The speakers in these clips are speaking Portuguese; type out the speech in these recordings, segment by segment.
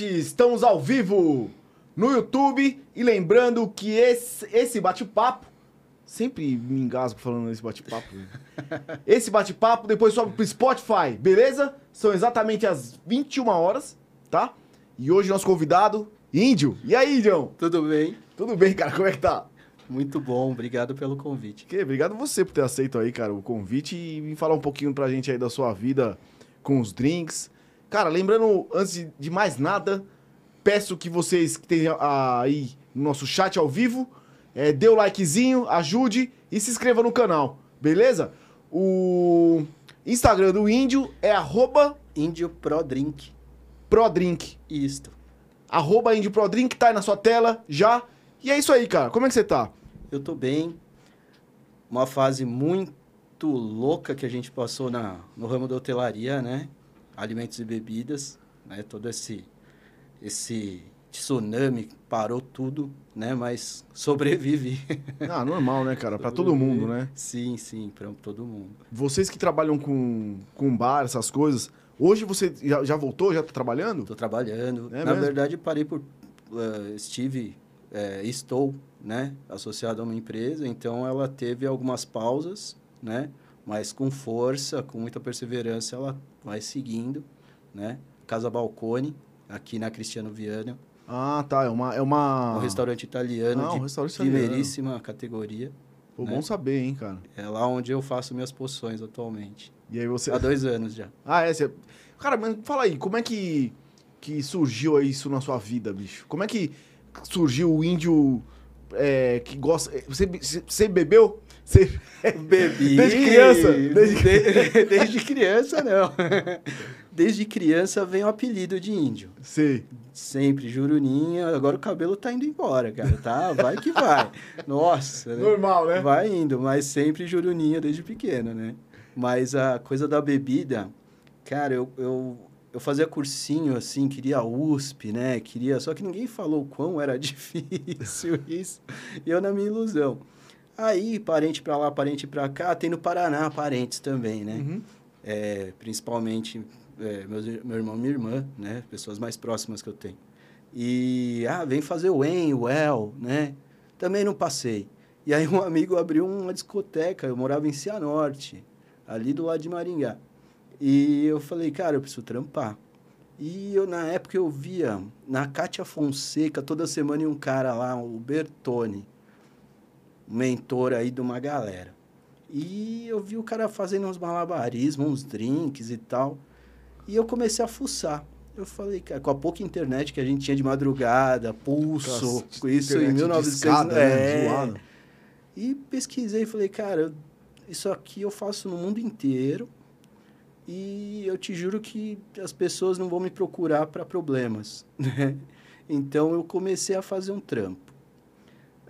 Podcast, estamos ao vivo no YouTube e lembrando que esse, esse bate-papo, sempre me engasgo falando nesse bate-papo, esse bate-papo depois sobe pro Spotify, beleza? São exatamente as 21 horas, tá? E hoje nosso convidado, Índio. E aí, Índio? Tudo bem? Tudo bem, cara? Como é que tá? Muito bom, obrigado pelo convite. Que, obrigado você por ter aceito aí, cara, o convite e vir falar um pouquinho pra gente aí da sua vida com os drinks. Cara, lembrando, antes de mais nada, peço que vocês que estejam aí no nosso chat ao vivo, é, dê o likezinho, ajude e se inscreva no canal, beleza? O Instagram do Índio é arroba Índio. Prodrink. Isto. Arroba Índio Prodrink, tá aí na sua tela já. E é isso aí, cara. Como é que você tá? Eu tô bem. Uma fase muito louca que a gente passou na, no ramo da hotelaria, né? Alimentos e bebidas, né? Todo esse esse tsunami parou tudo, né? Mas sobrevive. Ah, normal, né, cara? Pra todo mundo, né? Sim, sim, para todo mundo. Vocês que trabalham com, com bar, essas coisas, hoje você já, já voltou, já tá trabalhando? Tô trabalhando. É Na mesmo? verdade, parei por eh, estive eh, estou, né, associado a uma empresa, então ela teve algumas pausas, né? Mas com força, com muita perseverança, ela vai seguindo, né? Casa Balcone, aqui na Cristiano Viana, Ah, tá. É uma. É uma... um restaurante italiano Ah, um de restaurante italiano. primeiríssima categoria. Pô, né? bom saber, hein, cara. É lá onde eu faço minhas poções atualmente. E aí você. Há dois anos já. Ah, é? Você... Cara, mas fala aí, como é que, que surgiu isso na sua vida, bicho? Como é que surgiu o índio é, que gosta. Você- você bebeu? Você... Bebi. Desde criança? Desde- Desde, desde criança, não. Desde criança vem o apelido de índio. Sei. Sempre, Juruninha. Agora o cabelo tá indo embora, cara. Tá? Vai que vai. Nossa. né? Normal, né? Vai indo, mas sempre Juruninha desde pequeno, né? Mas a coisa da bebida, cara, eu, eu, eu fazia cursinho, assim, queria USP, né? Queria... Só que ninguém falou o quão era difícil isso. E eu na minha ilusão. Aí, parente pra lá, parente pra cá, tem no Paraná parentes também, né? Uhum. É, principalmente é, meus, meu irmão e minha irmã, né? Pessoas mais próximas que eu tenho. E, ah, vem fazer o EN, o EL, né? Também não passei. E aí um amigo abriu uma discoteca, eu morava em Cianorte, ali do lado de Maringá. E eu falei, cara, eu preciso trampar. E eu, na época, eu via na Cátia Fonseca, toda semana um cara lá, o Bertone, mentor aí de uma galera. E eu vi o cara fazendo uns malabarismos, uns drinks e tal. E eu comecei a fuçar. Eu falei, cara, com a pouca internet que a gente tinha de madrugada, pulso, com isso em internet 1900... discada, né? é. E pesquisei e falei, cara, isso aqui eu faço no mundo inteiro e eu te juro que as pessoas não vão me procurar para problemas, né? Então eu comecei a fazer um trampo.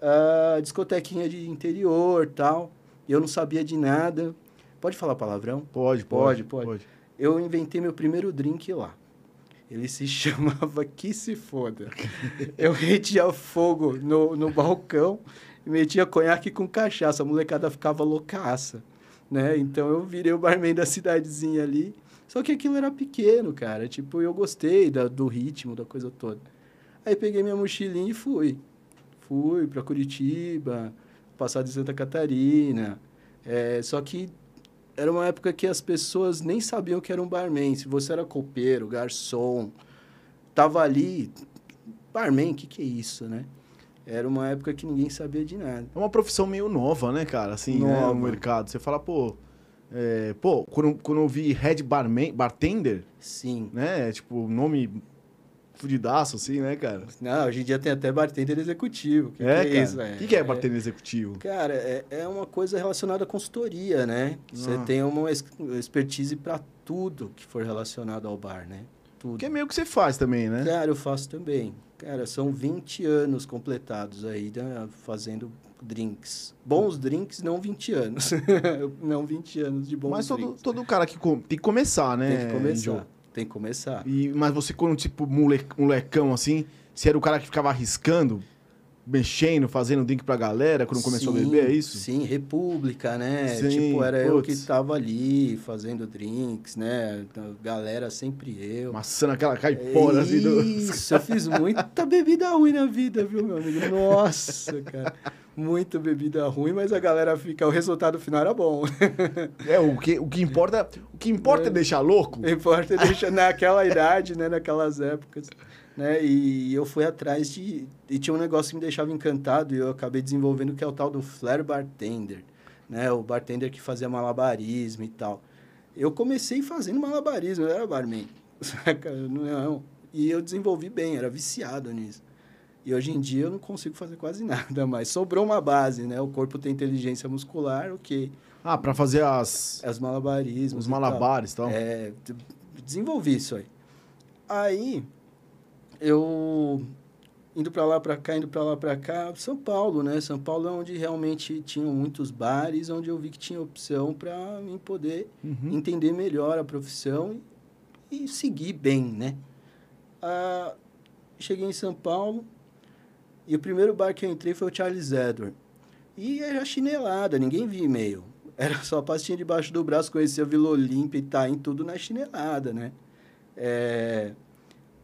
Ah, discotequinha de interior, tal. Eu não sabia de nada. Pode falar palavrão? Pode, pode, Pode, pode. Eu inventei meu primeiro drink lá. Ele se chamava Que Se Foda. Eu metia fogo no, no balcão e metia conhaque com cachaça. A molecada ficava loucaça, né? Então eu virei o barman da cidadezinha ali. Só que aquilo era pequeno, cara. Tipo, eu gostei da, do ritmo, da coisa toda. Aí peguei minha mochilinha e fui. Fui para Curitiba, passar de Santa Catarina. É, só que era uma época que as pessoas nem sabiam que era um barman. Se você era copeiro, garçom, tava ali, barman, o que, que é isso, né? Era uma época que ninguém sabia de nada. É uma profissão meio nova, né, cara? Assim, né, Nova. no mercado. Você fala, pô. é, pô, quando, quando eu vi head barman, bartender, Sim. né? Tipo, nome fudidaço, assim, né, cara? Não, hoje em dia tem até bartender executivo. Que é, que cara. isso, O velho? que, que é bartender executivo? Cara, é, é uma coisa relacionada à consultoria, né? Você Ah. tem uma ex- expertise para tudo que for relacionado ao bar, né? Tudo. Que é meio que você faz também, né? Cara, eu faço também. Cara, são 20 anos completados aí né, fazendo drinks. Bons drinks, não 20 anos. não 20 anos de bons Mas todo, drinks. todo cara que com- tem que começar, né? Tem que começar. Índio? Tem que começar. E, mas você, quando, tipo, mole- molecão assim, você era o cara que ficava arriscando mexendo, fazendo drink pra galera quando começou a Sim, beber, é isso? Sim, República, né? Sim, tipo, era eu que putz. estava ali fazendo drinks, né? Então, Galera, sempre eu. Maçã aquela caipora assim do... Isso, eu fiz muita bebida ruim na vida, viu, meu amigo? Nossa, cara. Muita bebida ruim, mas a galera fica. O resultado final era bom. É, o que, o que importa, o que importa é, deixar louco. O importa é deixar naquela idade, né? Naquelas épocas. Né? E eu fui atrás de. E tinha um negócio que me deixava encantado e eu acabei desenvolvendo que é o tal do Flare Bartender. Né? O bartender que fazia malabarismo e tal. Eu comecei fazendo malabarismo, eu era barman. Saca? Não, e eu desenvolvi bem, era viciado nisso. E hoje em dia eu não consigo fazer quase nada mais. Sobrou uma base, né? O corpo tem inteligência muscular, ok. Ah, pra fazer as, As malabarismos. os tal. malabares e tal. É, de- desenvolvi isso aí. Aí, eu indo para lá, para cá, indo para lá, para cá, São Paulo, né? São Paulo é onde realmente tinham muitos bares, onde eu vi que tinha opção para mim poder Uhum. entender melhor a profissão e, e seguir bem, né? Ah, cheguei em São Paulo e o primeiro bar que eu entrei foi o Charles Edward. E era chinelada, ninguém via e-mail. Era só pastinha debaixo do braço, conhecia Vila Olímpia e Itaim, tudo na chinelada, né? É,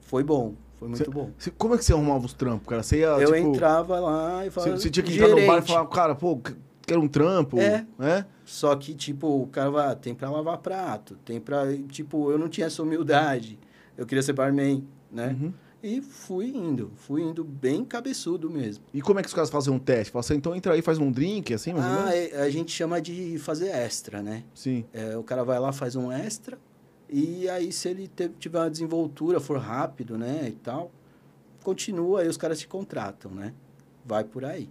Foi bom, foi muito Cê- bom. Cê- Como é que você arrumava os trampos, cara? Você ia, eu tipo, entrava lá e falava... você tinha que entrar no bar e "Gerente". falar, cara, pô, quero um trampo, É. né? Só que, tipo, o cara vai, ah, tem pra lavar prato, tem pra... Tipo, eu não tinha essa humildade. Eu queria ser barman, né? Uhum. E fui indo, fui indo bem cabeçudo mesmo. E como é que os caras fazem um teste? Fala assim, então entra aí, faz um drink, assim, mais Ah, é- a gente chama de fazer extra, né? Sim. É, o cara vai lá, faz um extra, e aí se ele te- tiver uma desenvoltura, for rápido, né, e tal, continua, aí os caras te contratam, né? Vai por aí.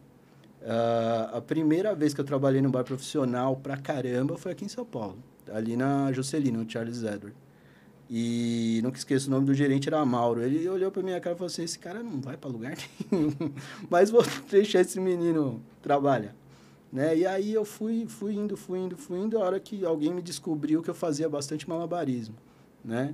Ah, a primeira vez que eu trabalhei no bar profissional pra caramba foi aqui em São Paulo, ali na Juscelino, no Charles Edward. E nunca esqueço o nome do gerente, era Mauro. Ele olhou pra minha cara e falou assim: esse cara não vai pra lugar nenhum, mas vou deixar esse menino trabalhar. Né? E aí eu fui, fui indo, fui indo, fui indo, a hora que alguém me descobriu que eu fazia bastante malabarismo, né?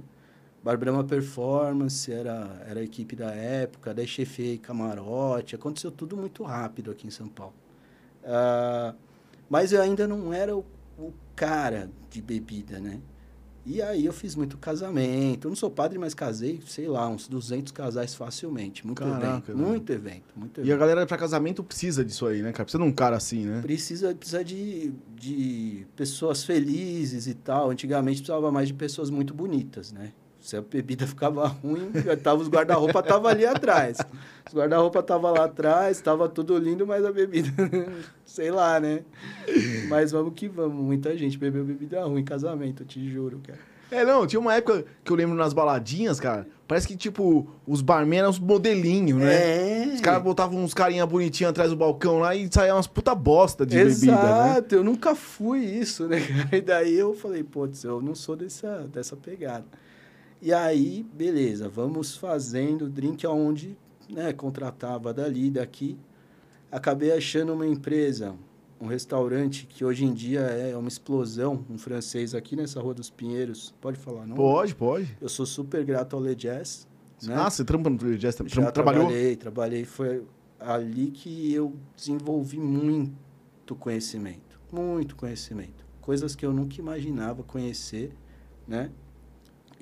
Bar Brahma Performance era, era a equipe da época, daí chefei camarote, aconteceu tudo muito rápido aqui em São Paulo. Ah, mas eu ainda não era o, o cara de bebida, né? E aí eu fiz muito casamento, eu não sou padre, mas casei, sei lá, uns 200 casais facilmente, muito Caraca, evento, velho. muito evento, muito evento. E a galera pra casamento precisa disso aí, né, cara? Precisa de um cara assim, né? Precisa, precisa de, de pessoas felizes e tal. Antigamente precisava mais de pessoas muito bonitas, né? Se a bebida ficava ruim, tava, os guarda-roupa estavam ali atrás. Os guarda-roupa estavam lá atrás, estava tudo lindo, mas a bebida, sei lá, né? Mas vamos que vamos. Muita gente bebeu bebida ruim em casamento, eu te juro, cara. É, não, tinha uma época que eu lembro nas baladinhas, cara, parece que, tipo, os barman eram os modelinhos, né? É. Os caras botavam uns carinha bonitinhos atrás do balcão lá e saía umas puta bosta de bebida, né? Exato, eu nunca fui isso, né, cara? E daí eu falei, putz, eu não sou dessa, dessa pegada. E aí, beleza, vamos fazendo drink aonde, né, contratava dali, daqui. Acabei achando uma empresa, um restaurante que hoje em dia é uma explosão, um francês aqui nessa Rua dos Pinheiros. Pode falar, não? Pode, pode. Eu sou super grato ao Le Jazz. Né? Ah, você trampa no Jazz, tra- Já trabalhou? trabalhei, trabalhei. Foi ali que eu desenvolvi muito conhecimento. Muito conhecimento. Coisas que eu nunca imaginava conhecer, né?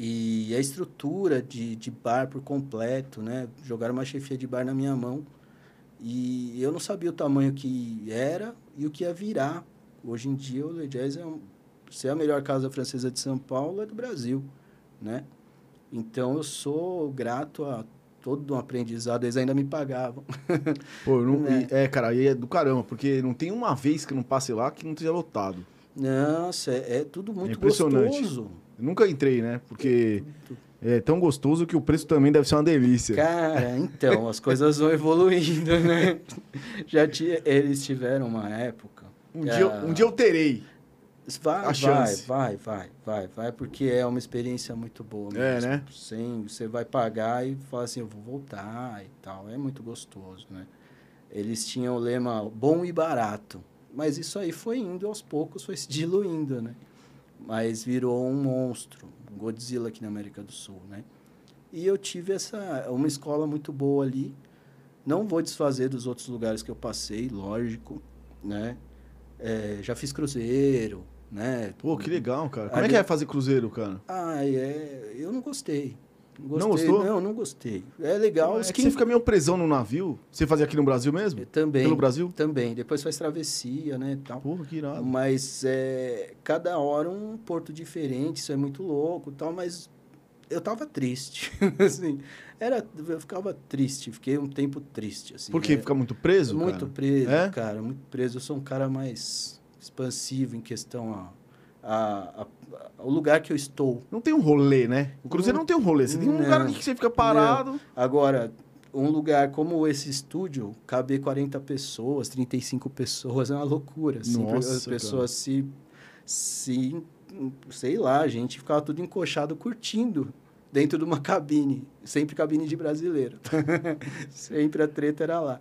E a estrutura de, de bar por completo, né? Jogaram uma chefia de bar na minha mão. E eu não sabia o tamanho que era e o que ia virar. Hoje em dia, o Le Jazz é um, se é a melhor casa francesa de São Paulo, é do Brasil, né? Então, eu sou grato a todo um aprendizado. Eles ainda me pagavam. Pô, não, Né? é, cara, aí é do caramba, porque não tem uma vez que eu não passe lá que não esteja lotado. Nossa, é, é tudo muito impressionante. gostoso. Eu nunca entrei, né? Porque é tão gostoso que o preço também deve ser uma delícia. Cara, então, as coisas vão evoluindo, né? Já eles tiveram uma época. Um, dia, eu- Ah. um dia eu terei. Vai, A vai, chance. vai, vai, vai, vai, porque é uma experiência muito boa mesmo. É, né? Sim, você vai pagar e fala assim, eu vou voltar e tal. É muito gostoso, né? Eles tinham o lema bom e barato. Mas isso aí foi indo aos poucos, foi se diluindo, né? Mas virou um monstro, um Godzilla aqui na América do Sul, né? E eu tive essa uma escola muito boa ali. Não vou desfazer dos outros lugares que eu passei, lógico, né? É, já fiz cruzeiro, né? Pô, que legal, cara. Como Ali- é que é fazer cruzeiro, cara? Ah, é, eu não gostei. Não, Não gostei, gostou? Não, não gostei. É legal. é que você fica meio presão no navio. Você fazia aqui no Brasil mesmo? Também. Pelo Brasil? Também. Depois faz travessia, né, tal. Porra, que irado. Mas é, cada hora um porto diferente, isso é muito louco, tal, mas eu tava triste, assim. Era, eu ficava triste, fiquei um tempo triste, assim. Por quê? É, Fica muito preso, muito cara? preso, É? cara, muito preso. Eu sou um cara mais expansivo em questão a, a, a- ao lugar que eu estou. Não tem um rolê, né? O cruzeiro não, tem um rolê. Você tem um Não. lugar que você fica parado. Agora, um lugar como esse estúdio, caber 40 pessoas, 35 pessoas, é uma loucura. Assim, Nossa, as pessoas se, se. Sei lá, a gente ficava tudo encoxado curtindo dentro de uma cabine. Sempre cabine de brasileiro. sempre a treta era lá.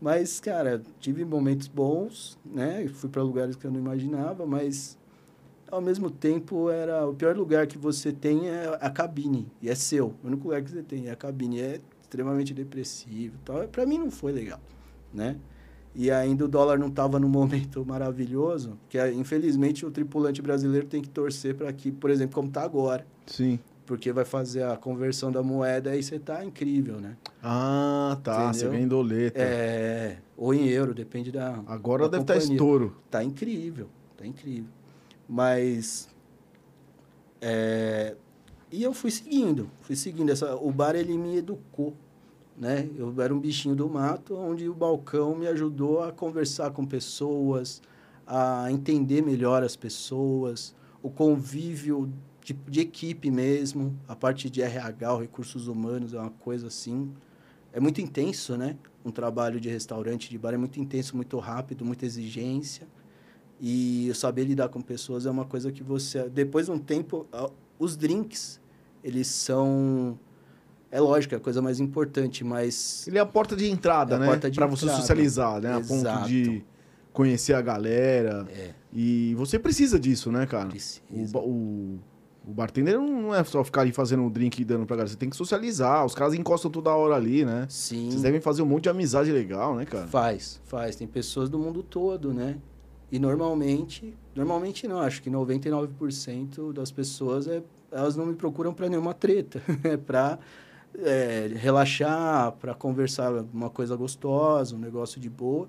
Mas, cara, tive momentos bons, né? Fui para lugares que eu não imaginava, mas ao mesmo tempo era o pior lugar que você tem é a cabine e é seu o único lugar que você tem é a cabine é extremamente depressivo tal para mim não foi legal né e ainda o dólar não estava no momento maravilhoso que é, infelizmente o tripulante brasileiro tem que torcer para que por exemplo como está agora Sim. porque vai fazer a conversão da moeda e você tá incrível né Ah, tá. Você Entendeu? ganha em doleta. é ou em euro depende da Agora da deve estar companhia. estouro. tá incrível, tá incrível. Mas é, e eu fui seguindo, fui seguindo essa o bar ele me educou, né? Eu era um bichinho do mato onde o balcão me ajudou a conversar com pessoas, a entender melhor as pessoas, o convívio de, de equipe mesmo, a parte de RH, recursos humanos é uma coisa assim, é muito intenso, né? Um trabalho de restaurante, de bar é muito intenso, muito rápido, muita exigência. E saber lidar com pessoas é uma coisa que você... Depois de um tempo, os drinks, eles são... É lógico, é a coisa mais importante, mas... Ele é a porta de entrada, É né? porta de pra você socializar, né? A ponto Exato. de conhecer a galera. É, E você precisa disso, né, cara? O, precisa. ba- o, o bartender não é só ficar ali fazendo um drink e dando pra galera. Você tem que socializar. Os caras encostam toda hora ali, né? Sim, Vocês devem fazer um monte de amizade legal, né, cara? faz, faz. Tem pessoas do mundo todo, né? E normalmente... Normalmente não, acho que 99% das pessoas, é, elas não me procuram para nenhuma treta. É para é, relaxar, para conversar uma coisa gostosa, um negócio de boa,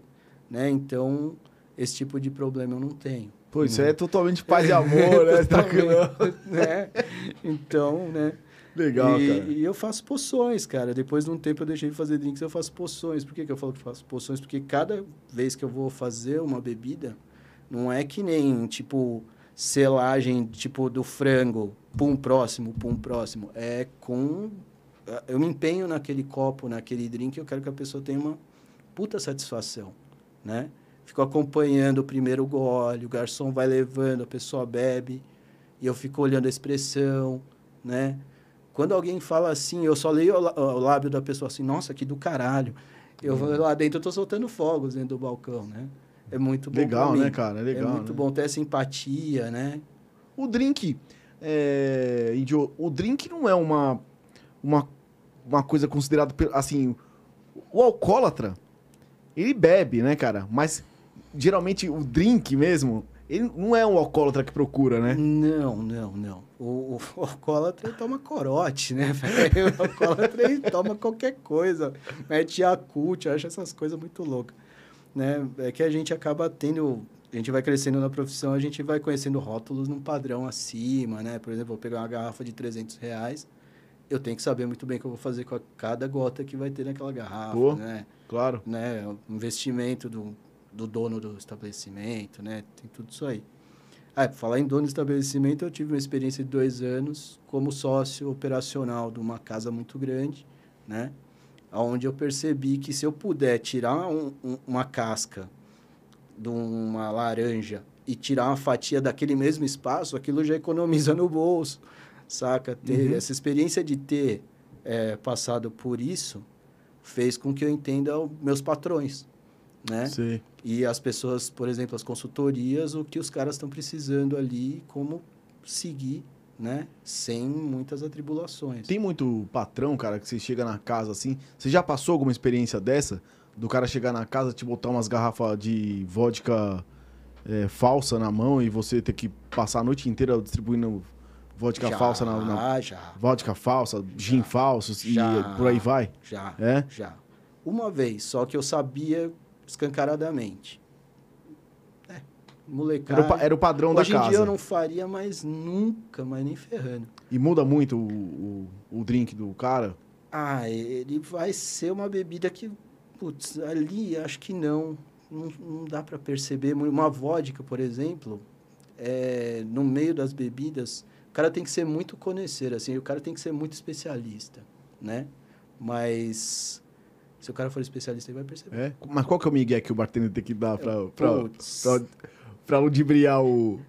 né? Então, esse tipo de problema eu não tenho. Pô, isso aí é totalmente paz e amor, né? Tá Totalmente, né? Então, né? Legal, e, cara. e eu faço poções, cara. Depois de um tempo eu deixei de fazer drinks, eu faço poções. Por que, que eu falo que faço poções? Porque cada vez que eu vou fazer uma bebida, não é que nem, tipo, selagem, tipo, do frango, pum, próximo, pum, próximo. É com... Eu me empenho naquele copo, naquele drink, eu quero que a pessoa tenha uma puta satisfação, né? Fico acompanhando o primeiro gole, o garçom vai levando, a pessoa bebe, e eu fico olhando a expressão, né? Quando alguém fala assim, eu só leio o lá- o lábio da pessoa assim, nossa, que do caralho. Eu vou lá dentro, eu tô soltando fogos dentro do balcão, né? É muito bom Legal, né, cara? É legal. é muito né? bom ter essa empatia, né? O drink, é, o drink não é uma, uma, uma coisa considerada, assim, o alcoólatra, ele bebe, né, cara? Mas, geralmente, o drink mesmo, ele não é um alcoólatra que procura, né? Não, não, não. O, o, o alcoólatra toma corote, né? O alcoólatra toma qualquer coisa. Mete Yakult, acha essas coisas muito loucas. Né? É que a gente acaba tendo... A gente vai crescendo na profissão, a gente vai conhecendo rótulos num padrão acima, né? Por exemplo, vou pegar uma garrafa de 300 reais, eu tenho que saber muito bem o que eu vou fazer com cada gota que vai ter naquela garrafa, Pô. né? Claro. né, o investimento do, do dono do estabelecimento, né, tem tudo isso aí. Ah, falar em dono do estabelecimento, eu tive uma experiência de dois anos como sócio operacional de uma casa muito grande, né, onde eu percebi que se eu puder tirar um- um- uma casca de uma laranja e tirar uma fatia daquele mesmo espaço, aquilo já economiza no bolso, saca? Ter Uhum. essa experiência de ter eh, passado por isso fez com que eu entenda os meus patrões, né? Sei. E as pessoas, por exemplo, as consultorias, o que os caras estão precisando ali, como seguir, né? Sem muitas atribulações. Tem muito patrão, cara, que você chega na casa assim. Você já passou alguma experiência dessa? Do cara chegar na casa, te botar umas garrafas de vodka é, falsa na mão e você ter que passar a noite inteira distribuindo vodka já, falsa na, na. já. Vodka falsa, gin falso Já. e por aí vai? Já. É? Já. Uma vez, só que eu sabia escancaradamente. Era molecada. o, pa- era o padrão Hoje da em casa. dia eu não faria mais nunca, mas nem ferrando. E muda muito o, o, o drink do cara? Ah, ele vai ser uma bebida que, putz, ali acho que não. Não, não dá para perceber. Uma vodka, por exemplo, é, no meio das bebidas, o cara tem que ser muito conhecer, assim, o cara tem que ser muito especialista, né? Mas se o cara for especialista, ele vai perceber. É? Mas qual que é o migué que o bartender tem que dar pra, pra, Putz. pra, pra ludibriar o,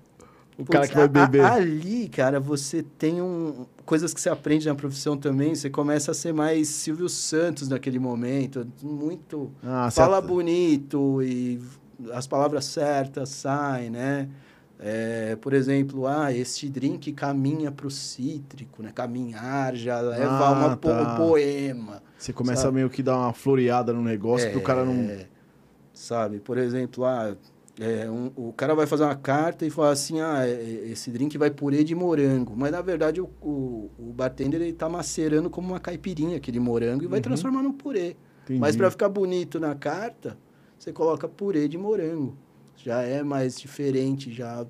o cara Putz, que vai a- a- beber? ali, cara, você tem um, coisas que você aprende na profissão também. Você começa a ser mais Silvio Santos naquele momento. Muito. Ah, fala at- bonito e as palavras certas saem, né? É, por exemplo, ah, este drink caminha para o cítrico, né? Caminhar já leva Ah, uma tá. um poema. Você começa sabe? meio que dar uma floreada no negócio pro cara não. É, Sabe, por exemplo, ah, é, um- o cara vai fazer uma carta e fala assim, ah, é, é, esse drink vai purê de morango. Mas, na verdade, o, o, o bartender, ele tá macerando como uma caipirinha aquele morango e vai Uhum. transformar num purê. Entendi. Mas para ficar bonito na carta, você coloca purê de morango. Já é mais diferente, já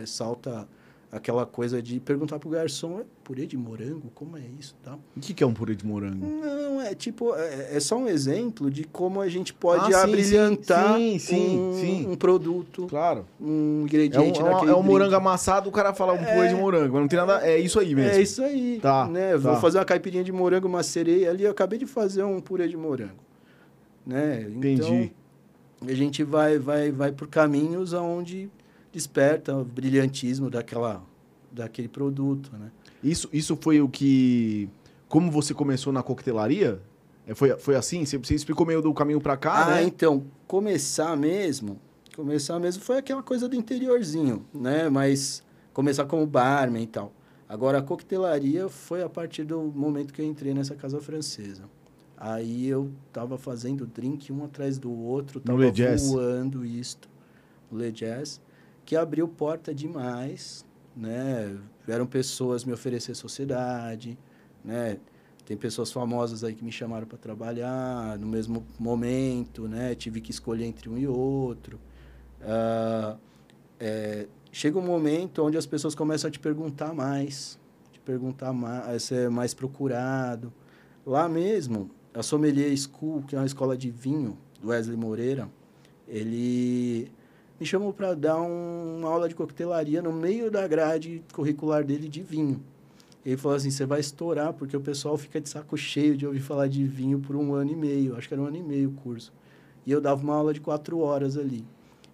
é, salta aquela coisa de perguntar pro garçom, é purê de morango? Como é isso tal? O que, que é um purê de morango? Não, é tipo, é, é só um exemplo de como a gente pode Ah, abrilhantar sim, sim, um, sim. um produto, Claro. um É um, ingrediente é um- daquele é um morango amassado, o cara fala um purê de morango. Mas não tem nada. É isso aí mesmo. É isso aí, Tá, né? Eu Vou tá. fazer uma caipirinha de morango, uma sereia ali, eu acabei de fazer um purê de morango, né? Entendi. Então, a gente vai, vai, vai por caminhos aonde desperta o brilhantismo daquela, daquele produto, né? Isso, isso foi o que. Como você começou na coquetelaria? É, Foi, foi assim? Você, você explicou meio do caminho pra cá, ah, né? então, começar mesmo, começar mesmo foi aquela coisa do interiorzinho, né? Mas começar como barman e tal. Agora, a coquetelaria foi a partir do momento que eu entrei nessa casa francesa. Aí eu tava fazendo drink um atrás do outro, tava Le Jazz. voando isto, o Le Jazz, que abriu porta demais, né? Vieram pessoas me oferecer sociedade, né? Tem pessoas famosas aí que me chamaram para trabalhar no mesmo momento, né? Tive que escolher entre um e outro. Ah, é, chega um momento onde as pessoas começam a te perguntar mais, te perguntar mais, ser mais procurado. Lá mesmo, a Sommelier School, que é uma escola de vinho, do Wesley Moreira, ele me chamou para dar um- uma aula de coquetelaria no meio da grade curricular dele de vinho. Ele falou assim: você vai estourar, porque o pessoal fica de saco cheio de ouvir falar de vinho por um ano e meio. Acho que era um ano e meio o curso. E eu dava uma aula de quatro horas ali.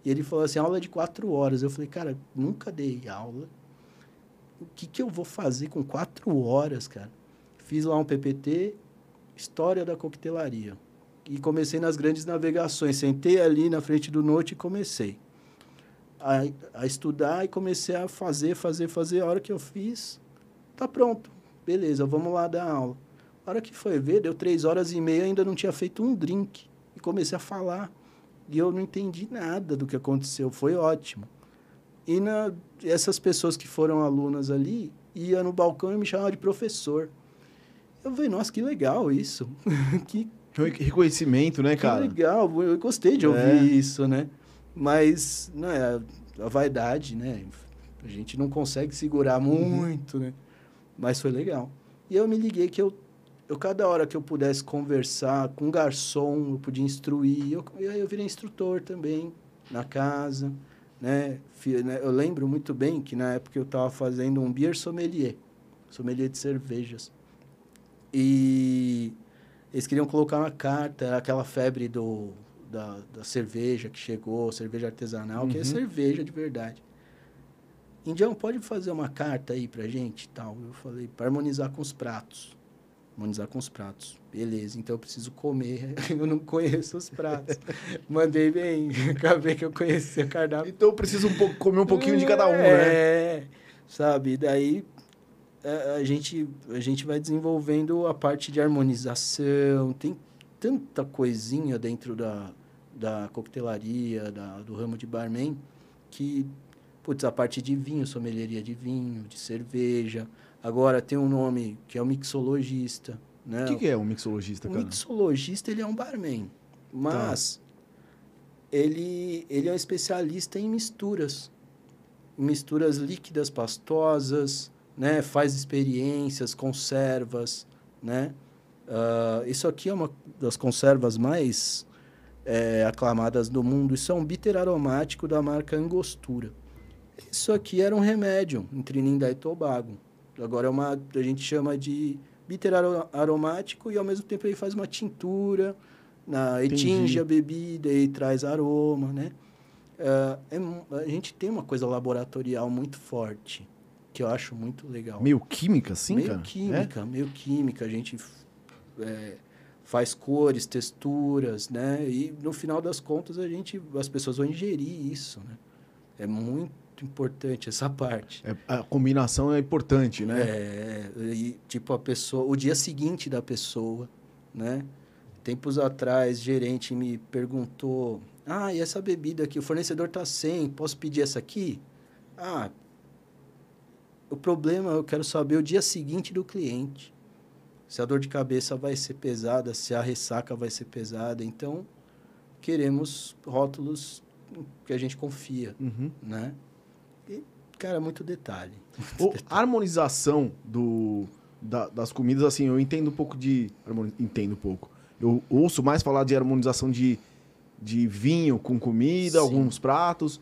E ele falou assim: aula de quatro horas. Eu falei, cara, nunca dei aula. O que, que eu vou fazer com quatro horas, cara? Fiz lá um PPT, História da Coquetelaria. E comecei nas grandes navegações. Sentei ali na frente do note e comecei a, a estudar e comecei a fazer, fazer, fazer. A hora que eu fiz, tá pronto. Beleza, vamos lá dar aula. A hora que foi ver, deu três horas e meia, ainda não tinha feito um drink. E comecei a falar. E eu não entendi nada do que aconteceu. Foi ótimo. E na, essas pessoas que foram alunas ali, ia no balcão e me chamavam de professor. Eu falei, nossa, que legal isso. que, Re- Reconhecimento, né, que cara? legal, eu gostei de ouvir É. isso, né? Mas, não é, a vaidade, né? A gente não consegue segurar Uhum. muito, né? Mas foi legal. E eu me liguei que eu, eu cada hora que eu pudesse conversar com um garçom, eu podia instruir. Eu, e aí eu virei instrutor também, na casa, né? Né? Eu lembro muito bem que na época eu estava fazendo um beer sommelier, sommelier de cervejas. E eles queriam colocar uma carta, aquela febre do, da, da cerveja que chegou, cerveja artesanal, que é Uhum. cerveja de verdade. Indião, pode fazer uma carta aí pra gente tal? Eu falei, para harmonizar com os pratos. Harmonizar com os pratos. Beleza, então eu preciso comer. Eu não conheço os pratos. Mandei bem, acabei que eu conhecia o cardápio. Então eu preciso um pouco, comer um pouquinho de cada um, né? É, sabe? Daí a gente, a gente vai desenvolvendo a parte de harmonização, tem tanta coisinha dentro da, da coquetelaria, da, do ramo de barman, que, putz, a parte de vinho, sommelieria de vinho, de cerveja. Agora tem um nome que é o mixologista, né? O que, que é um mixologista, O cara? mixologista, ele é um barman, mas ele, ele é um especialista em misturas. Misturas líquidas, pastosas, né? Faz experiências, conservas, né? Ah, isso aqui é uma das conservas mais é, aclamadas do mundo. Isso é um bitter aromático da marca Angostura. Isso aqui era um remédio em Trinidad e Tobago. Agora é uma, a gente chama de bitter aro- aromático e ao mesmo tempo ele faz uma tintura, na, e Entendi. tinge a bebida e traz aroma, né? Ah, é a gente tem uma coisa laboratorial muito forte, que eu acho muito legal. Meio química, assim, meio cara? química, meio química. A gente é, faz cores, texturas, né? E no final das contas a gente, as pessoas vão ingerir isso, né? É muito importante essa parte. É? A combinação é importante, né? É, e, tipo, a pessoa, o dia seguinte da pessoa, né? Tempos atrás, gerente me perguntou: Ah, e essa bebida aqui, o fornecedor tá sem, posso pedir essa aqui? Ah, o problema eu quero saber o dia seguinte do cliente. Se a dor de cabeça vai ser pesada, se a ressaca vai ser pesada. Então, queremos rótulos que a gente confia, Uhum. né? E, cara, muito detalhe. O- a harmonização do, da- das comidas, assim, eu entendo um pouco de. Entendo um pouco. Eu ouço mais falar de harmonização de, de vinho com comida, Sim. alguns pratos,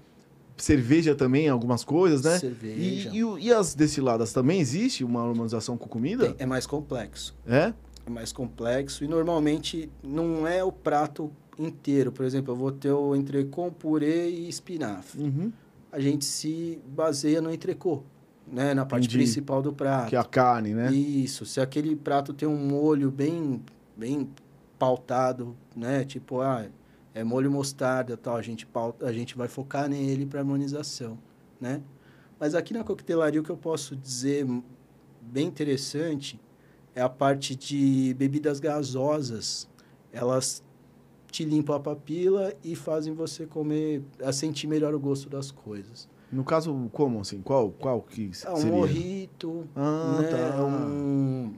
cerveja também, algumas coisas, né? Cerveja. E, e, e as destiladas também existe uma harmonização com comida? Tem- é mais complexo. É? É mais complexo e normalmente não é o prato inteiro. Por exemplo, eu vou ter o entrecô, purê e espinafre. Uhum. A gente se baseia no entrecô, né? Na parte Entendi. principal do prato. Que é a carne, né? Isso. Se aquele prato tem um molho bem, bem pautado, né? Tipo, ah, é molho mostarda tal, a gente, pauta, a gente vai focar nele para harmonização, né? Mas aqui na coquetelaria o que eu posso dizer bem interessante é a parte de bebidas gasosas. Elas te limpam a papila e fazem você comer, a sentir melhor o gosto das coisas. No caso, como assim? Qual, qual que Ah, um seria? morrito, Ah, né? tá. Um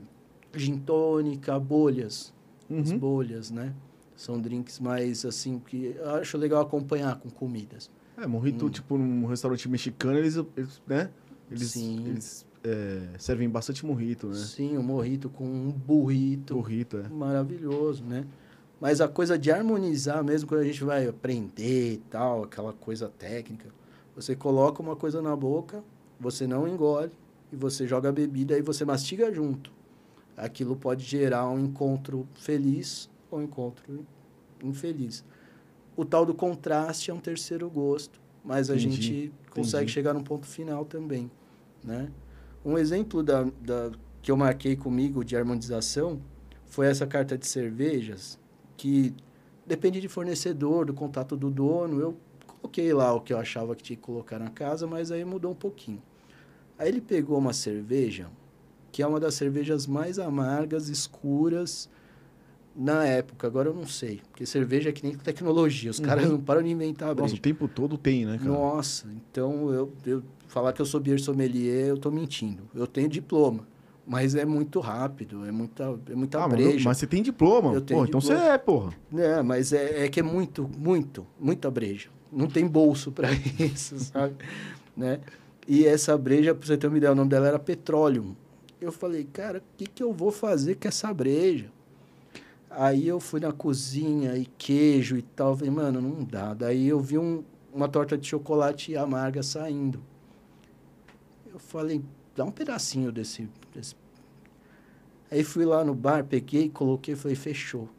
gin tônica, bolhas. As Uhum. bolhas, né? São drinks mais assim que eu acho legal acompanhar com comidas. É, morrito, Hum. tipo, num restaurante mexicano, eles, eles né? Eles, Sim. eles é, servem bastante morrito, né? Sim, um morrito com um burrito. Morrito, é. Maravilhoso, né? Mas a coisa de harmonizar mesmo quando a gente vai aprender e tal, aquela coisa técnica, você coloca uma coisa na boca, você não engole e você joga a bebida e você mastiga junto. Aquilo pode gerar um encontro feliz ou um encontro infeliz. O tal do contraste é um terceiro gosto, mas a Entendi, gente consegue entendi. chegar num ponto final também, né? Um exemplo da, da, que eu marquei comigo de harmonização foi essa carta de cervejas, que depende de fornecedor, do contato do dono. Eu coloquei lá o que eu achava que tinha que colocar na casa, mas aí mudou um pouquinho. Aí ele pegou uma cerveja, que é uma das cervejas mais amargas, escuras, na época. Agora eu não sei, porque cerveja é que nem tecnologia, os caras Uhum. não param de inventar a Nossa, breja. o tempo todo tem, né, cara? Nossa, então eu, eu falar que eu sou beer sommelier, eu tô mentindo. Eu tenho diploma, mas é muito rápido, é muita, é muita Ah, mas, breja. mas você tem diploma. Eu tenho Pô, então você diploma. é, porra. É, mas é, é que é muito, muito, muita breja. Não tem bolso para isso, sabe? né? E essa breja, pra você ter uma ideia, o nome dela era Petroleum. Eu falei, cara, o que, que eu vou fazer com essa breja? Aí eu fui na cozinha e queijo e tal. Falei, mano, não dá. Daí eu vi um, uma torta de chocolate amarga saindo. Eu falei, dá um pedacinho desse, desse. Aí fui lá no bar, peguei, coloquei, falei, fechou.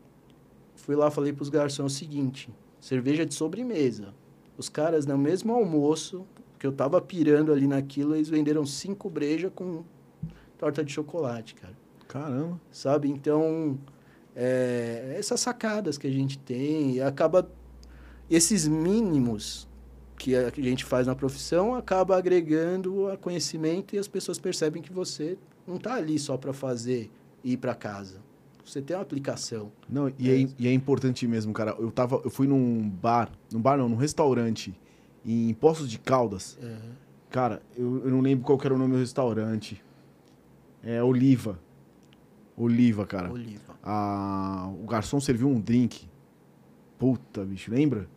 Fui lá, falei pros garçons o seguinte: cerveja de sobremesa. Os caras, no mesmo almoço, que eu tava pirando ali naquilo, eles venderam cinco brejas com torta de chocolate, cara. Caramba. Sabe? Então, é, essas sacadas que a gente tem, e acaba. Esses mínimos que a que a gente faz na profissão acaba agregando a conhecimento e as pessoas percebem que você não tá ali só para fazer e ir para casa. Você tem uma aplicação. Não, e é, e é importante mesmo, cara. Eu tava, eu fui num bar, num bar não, num restaurante em Poços de Caldas. É. Cara, eu, eu não lembro qual era o nome do restaurante. É Oliva. Oliva, cara. Oliva. A, o garçom serviu um drink. Puta, bicho, lembra?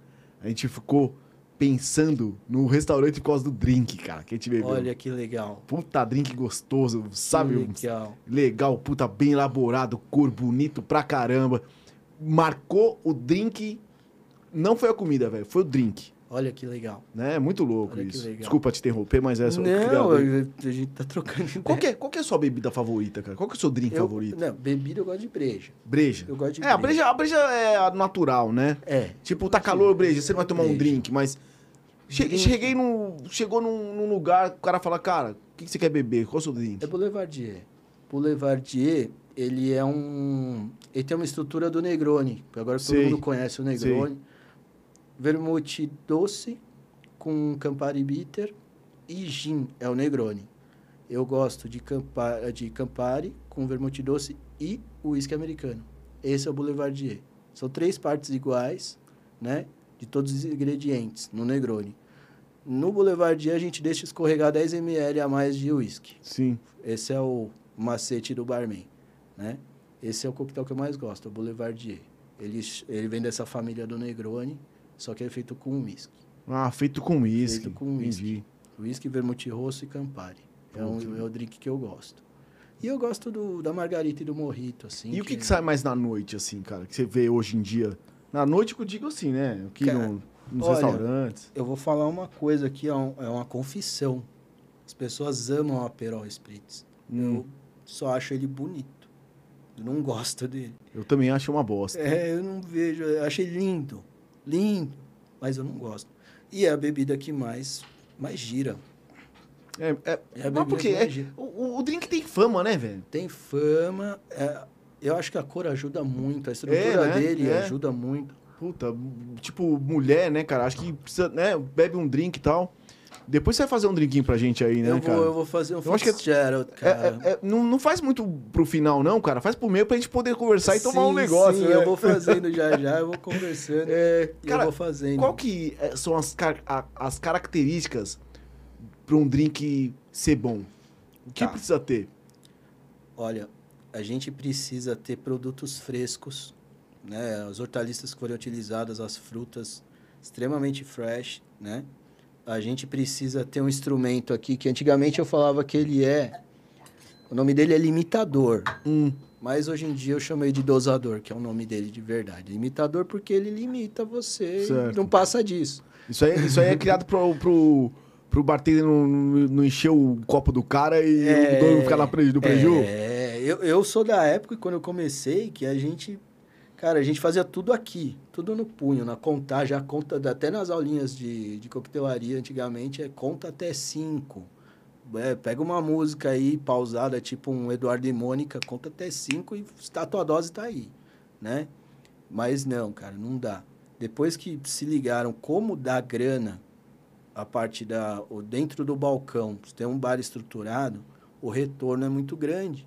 A gente ficou pensando no restaurante por causa do drink, cara, que a gente bebeu. Olha que legal. Puta drink gostoso, sabe? Legal. Legal, puta, bem elaborado, cor bonito pra caramba. Marcou o drink. Não foi a comida, velho, foi o drink. Olha que legal. Né? É muito louco Olha isso. Desculpa te interromper, mas é só. eu não, a gente tá trocando ideia. Qual, é, qual que é a sua bebida favorita, cara? Qual que é o seu drink Eu- favorito? Não, bebida eu gosto de breja. Breja. Eu gosto de É, a breja, a breja é a natural, né? É. Tipo, tá calor, breja, você não vai tomar um Breja. drink, mas. Che- Drink. Cheguei num. Chegou num, num lugar, o cara fala, cara, o que, que você quer beber? Qual é o seu drink? É Boulevardier. Boulevardier, ele é um... Ele tem uma estrutura do Negroni. Agora Sei. todo mundo conhece o Negroni. Vermute doce com Campari Bitter e gin é o Negroni. Eu gosto de, Campa, de Campari com vermute doce e uísque americano. Esse é o Boulevardier. São três partes iguais, né? De todos os ingredientes no Negroni. No Boulevardier a gente deixa escorregar 10 ml a mais de uísque. Sim. Esse é o macete do barman, né? Esse é o coquetel que eu mais gosto, o Boulevardier. Ele, ele vem dessa família do Negroni, só que é feito com uísque. Ah, feito com uísque. Feito com uísque. Uísque, vermute rosso e Campari. É, um, é o drink que eu gosto. E eu gosto do, da margarita e do morrito, assim. E o que, que sai mais na noite, assim, cara? Que você vê hoje em dia? Na noite que eu digo assim, né? Aqui Cara, no- nos olha, restaurantes. Eu vou falar uma coisa aqui, é, um- é uma confissão. As pessoas amam o Aperol Spritz. Hum. Eu só acho ele bonito. Eu não gosto dele. Eu também acho uma bosta. É, eu não vejo. Eu achei lindo. Lindo. Mas eu não gosto. E é a bebida que mais, mais gira. É, é, É a bebida porque que é, mais gira. o, o- o drink tem fama, né, velho? Tem fama. é, eu acho que a cor ajuda muito. A estrutura É, né? dele É. ajuda muito. Puta, tipo, mulher, né, cara? Acho que precisa, né? Bebe um drink e tal. Depois você vai fazer um drinquinho pra gente aí, né, eu, cara? vou, eu vou fazer um acho que é- Fitzgerald, É, cara. é, é, não, não faz muito pro final, não, cara. Faz pro meio pra gente poder conversar e tomar um negócio. Sim, né? eu vou fazendo já já, eu vou conversando. É, e cara, eu vou fazendo. qual que é, são as, car- a- as características pra um drink ser bom? O que Tá. precisa ter? Olha, a gente precisa ter produtos frescos, né? As hortaliças que forem utilizadas, as frutas extremamente fresh, né? A gente precisa ter um instrumento aqui que antigamente eu falava que ele é o nome dele é limitador, Hum, mas hoje em dia eu chamei de dosador, que é o nome dele de verdade. Limitador porque ele limita você Certo. e não passa disso. isso, aí, isso aí é criado pro, pro, pro bartender não, não- encher o copo do cara e o dono ficar na pre, no preju? É, eu, eu sou da época quando eu comecei que a gente, cara, a gente fazia tudo aqui, tudo no punho, na contagem, a conta, até nas aulinhas de, de coquetelaria antigamente, é conta até cinco. É, pega uma música aí pausada, tipo um Eduardo e Mônica, conta até cinco e a tua dose tá aí, né? Mas não, cara, não dá. Depois que se ligaram como dar grana a parte da dentro do balcão, se tem um bar estruturado, o retorno é muito grande,